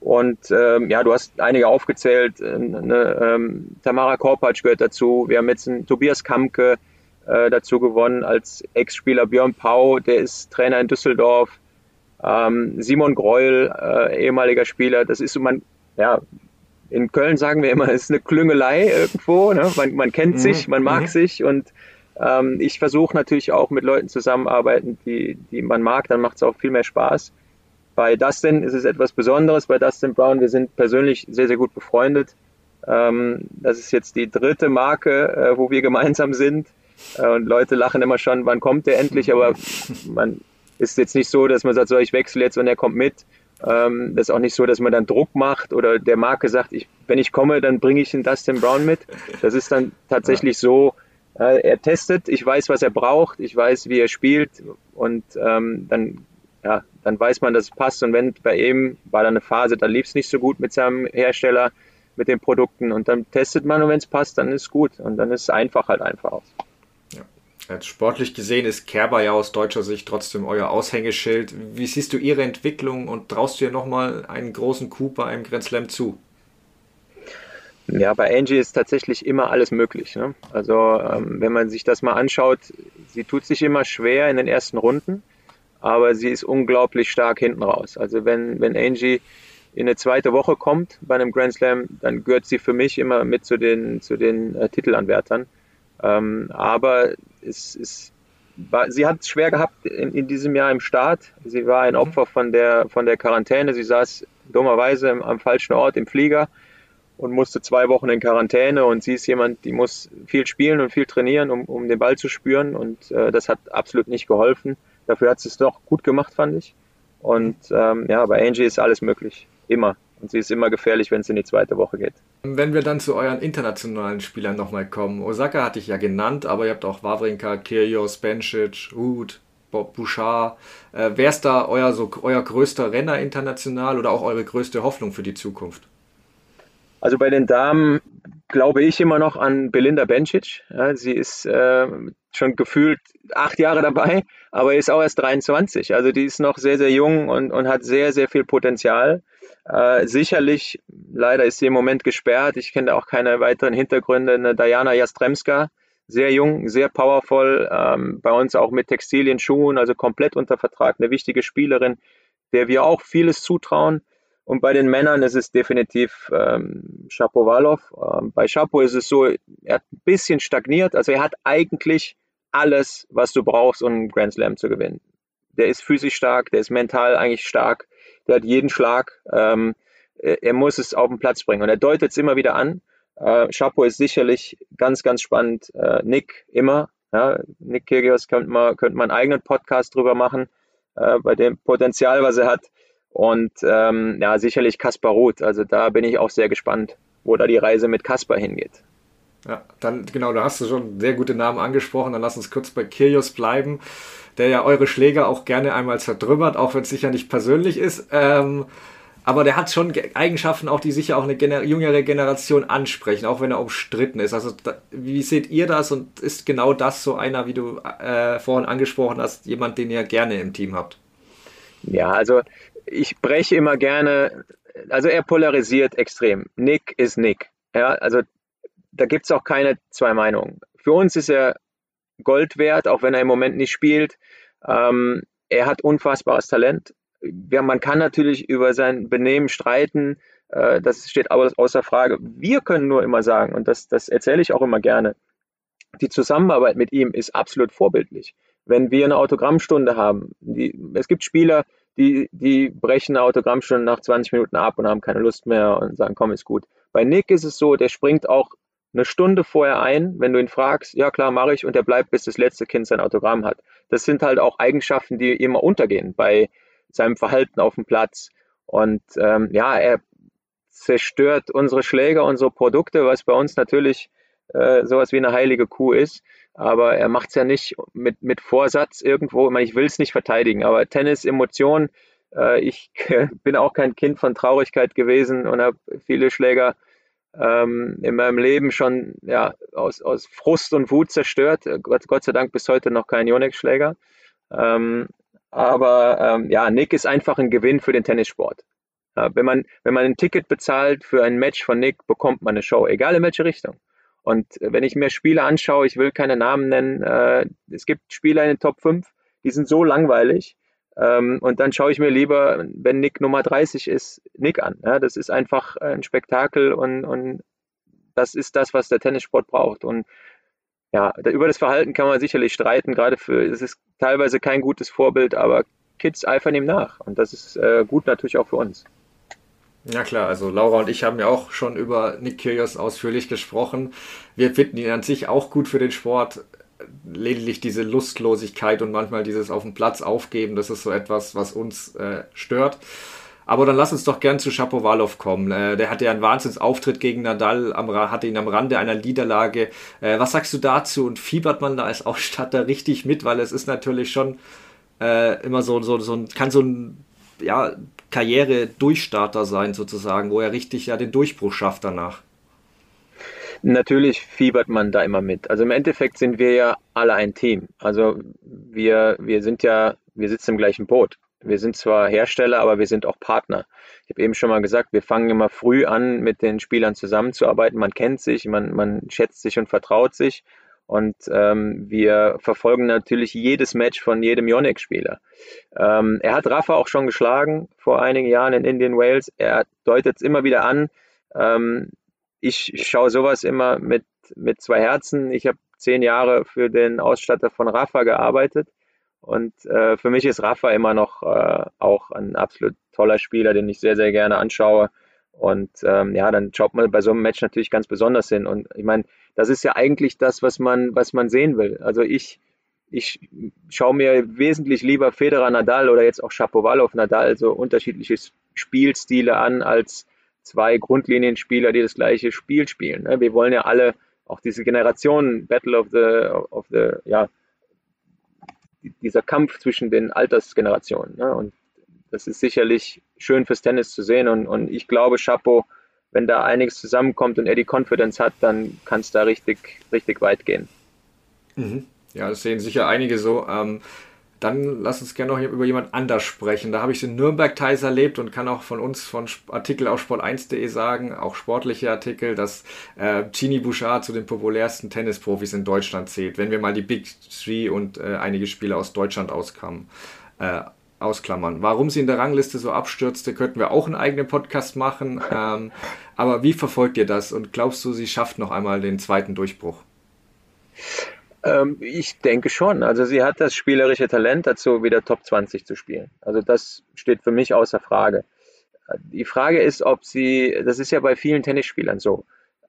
Und ähm, ja, du hast einige aufgezählt. Äh, ne, ähm, Tamara Korpatsch gehört dazu. Wir haben jetzt einen Tobias Kamke äh, dazu gewonnen als Ex-Spieler. Björn Pau, der ist Trainer in Düsseldorf. Ähm, Simon Greul, äh, ehemaliger Spieler. Das ist man, ja, in Köln sagen wir immer, es ist eine Klüngelei irgendwo. Ne? Man, man kennt mhm. sich, man mag mhm. sich und ähm, ich versuche natürlich auch mit Leuten zusammenarbeiten, die, die man mag. Dann macht es auch viel mehr Spaß. Bei Dustin ist es etwas Besonderes. Bei Dustin Brown, wir sind persönlich sehr, sehr gut befreundet. Ähm, das ist jetzt die dritte Marke, äh, wo wir gemeinsam sind. Äh, und Leute lachen immer schon, wann kommt der endlich? Aber man ist jetzt nicht so, dass man sagt, so, ich wechsle jetzt und er kommt mit. Ähm, das ist auch nicht so, dass man dann Druck macht oder der Marke sagt, ich, wenn ich komme, dann bringe ich den Dustin Brown mit. Das ist dann tatsächlich ja. so, äh, er testet, ich weiß, was er braucht, ich weiß, wie er spielt und ähm, dann ja, dann weiß man, dass es passt. Und wenn bei ihm war da eine Phase, da lief es nicht so gut mit seinem Hersteller, mit den Produkten und dann testet man und wenn es passt, dann ist es gut und dann ist es einfach halt einfach aus. Ja. sportlich gesehen ist Kerber ja aus deutscher Sicht trotzdem euer Aushängeschild. Wie siehst du ihre Entwicklung und traust du ihr nochmal einen großen Coup bei einem Grand Slam zu? Ja, bei Angie ist tatsächlich immer alles möglich. Ne? Also ähm, wenn man sich das mal anschaut, sie tut sich immer schwer in den ersten Runden aber sie ist unglaublich stark hinten raus. Also wenn, wenn Angie in eine zweite Woche kommt bei einem Grand Slam, dann gehört sie für mich immer mit zu den, zu den äh, Titelanwärtern. Ähm, aber es ist, war, sie hat es schwer gehabt in, in, diesem Jahr im Start. Sie war ein mhm. Opfer von der, von der Quarantäne. Sie saß dummerweise am, am falschen Ort im Flieger und musste zwei Wochen in Quarantäne und sie ist jemand, die muss viel spielen und viel trainieren, um, um den Ball zu spüren und äh, das hat absolut nicht geholfen. Dafür hat sie es doch gut gemacht, fand ich. Und ähm, ja, bei Angie ist alles möglich. Immer. Und sie ist immer gefährlich, wenn es in die zweite Woche geht. Wenn wir dann zu euren internationalen Spielern nochmal kommen. Osaka hatte ich ja genannt, aber ihr habt auch Wawrinka, Kyrgios, Bencic, Ruth, Bob Bouchard. Äh, Wer ist da euer, so, euer größter Renner international oder auch eure größte Hoffnung für die Zukunft? Also bei den Damen glaube ich immer noch an Belinda Bencic. Ja, sie ist äh, schon gefühlt acht Jahre dabei, aber ist auch erst 23. Also die ist noch sehr, sehr jung und, und hat sehr, sehr viel Potenzial. Äh, sicherlich, leider ist sie im Moment gesperrt. Ich kenne da auch keine weiteren Hintergründe. Eine Diana Jastremska, sehr jung, sehr powerful, ähm, bei uns auch mit Textilien, Schuhen, also komplett unter Vertrag. Eine wichtige Spielerin, der wir auch vieles zutrauen. Und bei den Männern ist es definitiv ähm, Shapovalov. Ähm, bei Chapo ist es so, er hat ein bisschen stagniert. Also er hat eigentlich alles, was du brauchst, um einen Grand Slam zu gewinnen. Der ist physisch stark, der ist mental eigentlich stark, der hat jeden Schlag. Ähm, er muss es auf den Platz bringen und er deutet es immer wieder an. Äh, Chapo ist sicherlich ganz, ganz spannend. Äh, Nick immer. Ja, Nick Kyrgios könnte man, könnte man einen eigenen Podcast drüber machen, äh, bei dem Potenzial, was er hat. Und ähm, ja, sicherlich Kaspar Ruth. Also da bin ich auch sehr gespannt, wo da die Reise mit Kaspar hingeht. Ja, dann genau, da hast du schon sehr gute Namen angesprochen. Dann lass uns kurz bei Kyrgios bleiben, der ja eure Schläger auch gerne einmal zerdrümmert, auch wenn es sicher nicht persönlich ist. Ähm, aber der hat schon Eigenschaften, auch die sicher auch eine gener jüngere Generation ansprechen, auch wenn er umstritten ist. Also da, wie seht ihr das und ist genau das so einer, wie du äh, vorhin angesprochen hast, jemand, den ihr gerne im Team habt? Ja, also ich breche immer gerne, also er polarisiert extrem. Nick ist Nick. Ja, also da gibt es auch keine zwei Meinungen. Für uns ist er Gold wert, auch wenn er im Moment nicht spielt. Ähm, er hat unfassbares Talent. Ja, man kann natürlich über sein Benehmen streiten, äh, das steht aber außer Frage. Wir können nur immer sagen, und das, das erzähle ich auch immer gerne, die Zusammenarbeit mit ihm ist absolut vorbildlich. Wenn wir eine Autogrammstunde haben, die, es gibt Spieler, die, die brechen eine Autogrammstunde nach 20 Minuten ab und haben keine Lust mehr und sagen, komm, ist gut. Bei Nick ist es so, der springt auch eine Stunde vorher ein, wenn du ihn fragst, ja klar, mache ich, und er bleibt, bis das letzte Kind sein Autogramm hat. Das sind halt auch Eigenschaften, die immer untergehen bei seinem Verhalten auf dem Platz. Und ähm, ja, er zerstört unsere Schläger, unsere Produkte, was bei uns natürlich äh, sowas wie eine heilige Kuh ist. Aber er macht es ja nicht mit, mit Vorsatz irgendwo. Ich, ich will es nicht verteidigen, aber Tennis, Emotionen. Äh, ich bin auch kein Kind von Traurigkeit gewesen und habe viele Schläger ähm, in meinem Leben schon ja, aus, aus Frust und Wut zerstört. Gott, Gott sei Dank bis heute noch kein Yonex-Schläger. Ähm, aber ähm, ja, Nick ist einfach ein Gewinn für den Tennissport. Ja, wenn, man, wenn man ein Ticket bezahlt für ein Match von Nick, bekommt man eine Show, egal in welche Richtung. Und wenn ich mir Spiele anschaue, ich will keine Namen nennen, äh, es gibt Spieler in den Top 5, die sind so langweilig. Ähm, und dann schaue ich mir lieber, wenn Nick Nummer 30 ist, Nick an. Ja, das ist einfach ein Spektakel und, und das ist das, was der Tennissport braucht. Und ja, über das Verhalten kann man sicherlich streiten, gerade für, es ist teilweise kein gutes Vorbild, aber Kids eifern ihm nach. Und das ist äh, gut natürlich auch für uns. Ja klar, also Laura und ich haben ja auch schon über Nick Kyrgios ausführlich gesprochen. Wir finden ihn an sich auch gut für den Sport. Lediglich diese Lustlosigkeit und manchmal dieses auf dem Platz aufgeben, das ist so etwas, was uns äh, stört. Aber dann lass uns doch gern zu Shapovalov kommen. Äh, der hatte ja einen Wahnsinnsauftritt gegen Nadal, am, hatte ihn am Rande einer Niederlage. Äh, was sagst du dazu? Und fiebert man da als Ausstatter richtig mit? Weil es ist natürlich schon äh, immer so, so, so ein, kann so ein ja, Karriere-Durchstarter sein sozusagen, wo er richtig ja den Durchbruch schafft danach. Natürlich fiebert man da immer mit. Also im Endeffekt sind wir ja alle ein Team. Also wir, wir sind ja, wir sitzen im gleichen Boot. Wir sind zwar Hersteller, aber wir sind auch Partner. Ich habe eben schon mal gesagt, wir fangen immer früh an, mit den Spielern zusammenzuarbeiten. Man kennt sich, man, man schätzt sich und vertraut sich. Und ähm, wir verfolgen natürlich jedes Match von jedem Yonex-Spieler. Ähm, er hat Rafa auch schon geschlagen vor einigen Jahren in Indian Wales. Er deutet es immer wieder an. Ähm, ich schaue sowas immer mit, mit zwei Herzen. Ich habe zehn Jahre für den Ausstatter von Rafa gearbeitet. Und äh, für mich ist Rafa immer noch äh, auch ein absolut toller Spieler, den ich sehr, sehr gerne anschaue. Und ähm, ja, dann schaut man bei so einem Match natürlich ganz besonders hin. Und ich meine, das ist ja eigentlich das, was man, was man sehen will. Also ich, ich schaue mir wesentlich lieber Federer Nadal oder jetzt auch Shapovalov Nadal so unterschiedliche Spielstile an als zwei Grundlinienspieler, die das gleiche Spiel spielen. Ne? Wir wollen ja alle auch diese Generation Battle of the, of the, ja, dieser Kampf zwischen den Altersgenerationen. Ne? Und das ist sicherlich schön fürs Tennis zu sehen. Und, und ich glaube, Chapeau, wenn da einiges zusammenkommt und er die Confidence hat, dann kann es da richtig, richtig weit gehen. Mhm. Ja, das sehen sicher einige so. Ähm, dann lass uns gerne noch über jemand anders sprechen. Da habe ich in Nürnberg teils erlebt und kann auch von uns, von Artikel auf sport1.de sagen, auch sportliche Artikel, dass äh, Gini Bouchard zu den populärsten Tennisprofis in Deutschland zählt, wenn wir mal die Big Three und äh, einige Spieler aus Deutschland auskamen. Äh, ausklammern. Warum sie in der Rangliste so abstürzte, könnten wir auch einen eigenen Podcast machen. Ähm, aber wie verfolgt ihr das und glaubst du, sie schafft noch einmal den zweiten Durchbruch? Ähm, ich denke schon. Also sie hat das spielerische Talent dazu, wieder Top 20 zu spielen. Also das steht für mich außer Frage. Die Frage ist, ob sie, das ist ja bei vielen Tennisspielern so.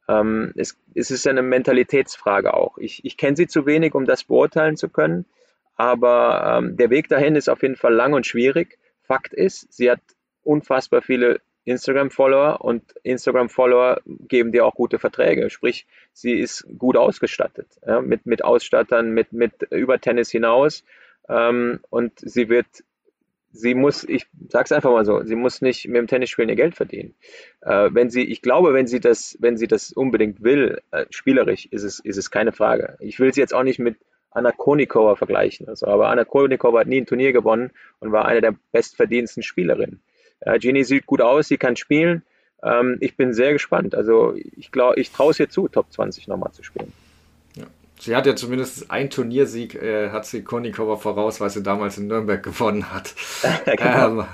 Ähm, es, es, ist eine Mentalitätsfrage auch. Ich, ich kenne sie zu wenig, um das beurteilen zu können. Aber ähm, der Weg dahin ist auf jeden Fall lang und schwierig. Fakt ist, sie hat unfassbar viele Instagram-Follower und Instagram-Follower geben dir auch gute Verträge. Sprich, sie ist gut ausgestattet ja, mit, mit Ausstattern, mit, mit über Tennis hinaus. Ähm, und sie wird, sie muss, ich sag's einfach mal so, sie muss nicht mit dem Tennisspielen ihr Geld verdienen. Äh, wenn sie, ich glaube, wenn sie das, wenn sie das unbedingt will, äh, spielerisch, ist es, ist es keine Frage. Ich will sie jetzt auch nicht mit Anna Konikova vergleichen. Also, aber Anna Konikova hat nie ein Turnier gewonnen und war eine der bestverdiensten Spielerinnen. Äh, Genie sieht gut aus, sie kann spielen. Ähm, ich bin sehr gespannt. Also ich glaube, ich traue es ihr zu, Top 20 nochmal zu spielen. Ja. Sie hat ja zumindest ein Turniersieg, äh, hat sie Konikova voraus, weil sie damals in Nürnberg gewonnen hat. genau. ähm,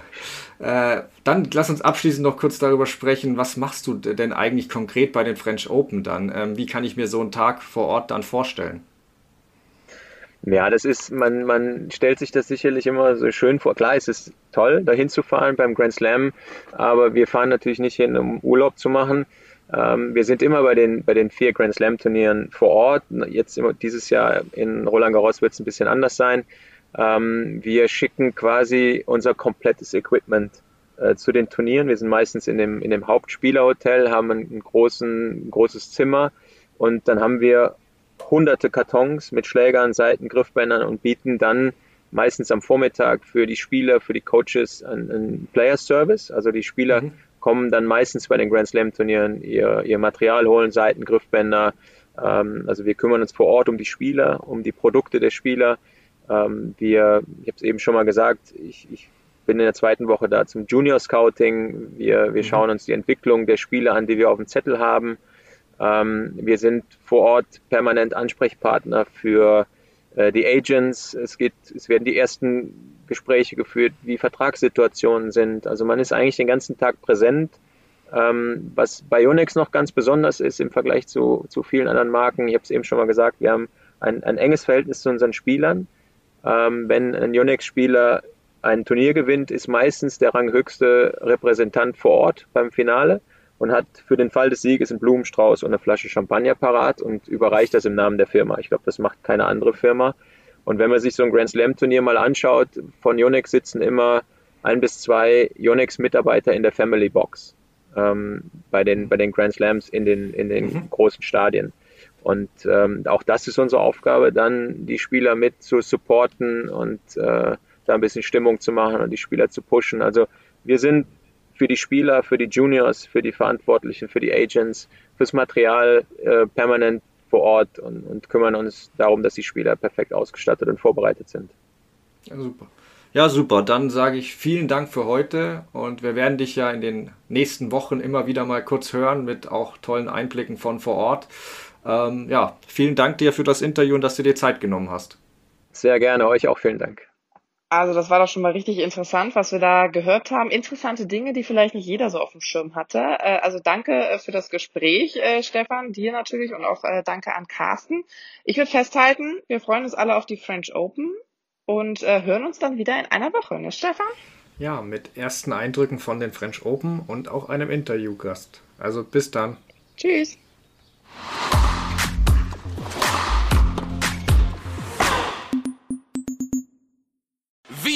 äh, dann lass uns abschließend noch kurz darüber sprechen, was machst du denn eigentlich konkret bei den French Open dann? Ähm, wie kann ich mir so einen Tag vor Ort dann vorstellen? Ja, das ist, man, man stellt sich das sicherlich immer so schön vor. Klar, es ist toll, dahin zu fahren beim Grand Slam, aber wir fahren natürlich nicht hin, um Urlaub zu machen. Ähm, wir sind immer bei den, bei den vier Grand Slam Turnieren vor Ort. Jetzt immer, dieses Jahr in Roland Garros wird es ein bisschen anders sein. Ähm, wir schicken quasi unser komplettes Equipment äh, zu den Turnieren. Wir sind meistens in dem, in dem Hauptspielerhotel, haben ein, großen, ein großes Zimmer und dann haben wir hunderte Kartons mit Schlägern, Seiten, Griffbändern und bieten dann meistens am Vormittag für die Spieler, für die Coaches einen, einen Player Service. Also die Spieler mhm. kommen dann meistens bei den Grand Slam Turnieren ihr, ihr Material holen, Seiten, Griffbänder. Ähm, also wir kümmern uns vor Ort um die Spieler, um die Produkte der Spieler. Ähm, wir, ich habe es eben schon mal gesagt, ich, ich bin in der zweiten Woche da zum Junior Scouting. Wir, wir mhm. schauen uns die Entwicklung der Spieler an, die wir auf dem Zettel haben. Ähm, wir sind vor Ort permanent Ansprechpartner für äh, die Agents. Es, geht, es werden die ersten Gespräche geführt, wie Vertragssituationen sind. Also man ist eigentlich den ganzen Tag präsent. Ähm, was bei Yonex noch ganz besonders ist im Vergleich zu, zu vielen anderen Marken, ich habe es eben schon mal gesagt, wir haben ein, ein enges Verhältnis zu unseren Spielern. Ähm, wenn ein Yonex-Spieler ein Turnier gewinnt, ist meistens der ranghöchste Repräsentant vor Ort beim Finale und hat für den Fall des Sieges einen Blumenstrauß und eine Flasche Champagner parat und überreicht das im Namen der Firma. Ich glaube, das macht keine andere Firma. Und wenn man sich so ein Grand Slam Turnier mal anschaut, von Yonex sitzen immer ein bis zwei Yonex-Mitarbeiter in der Family Box ähm, bei, den, bei den Grand Slams in den, in den mhm. großen Stadien. Und ähm, auch das ist unsere Aufgabe, dann die Spieler mit zu supporten und äh, da ein bisschen Stimmung zu machen und die Spieler zu pushen. Also wir sind für die Spieler, für die Juniors, für die Verantwortlichen, für die Agents, fürs Material äh, permanent vor Ort und, und, kümmern uns darum, dass die Spieler perfekt ausgestattet und vorbereitet sind. Ja, super. Ja, super. Dann sage ich vielen Dank für heute und wir werden dich ja in den nächsten Wochen immer wieder mal kurz hören mit auch tollen Einblicken von vor Ort. Ähm, ja, vielen Dank dir für das Interview und dass du dir Zeit genommen hast. Sehr gerne, euch auch vielen Dank. Also das war doch schon mal richtig interessant, was wir da gehört haben. Interessante Dinge, die vielleicht nicht jeder so auf dem Schirm hatte. Äh, also danke äh, für das Gespräch, äh, Stefan, dir natürlich und auch danke an Carsten. Ich würde festhalten, wir freuen uns alle auf die French Open und hören uns dann wieder in einer Woche, ne Stefan? Ja, mit ersten Eindrücken von den French Open und auch einem Interviewgast. Also bis dann. Tschüss.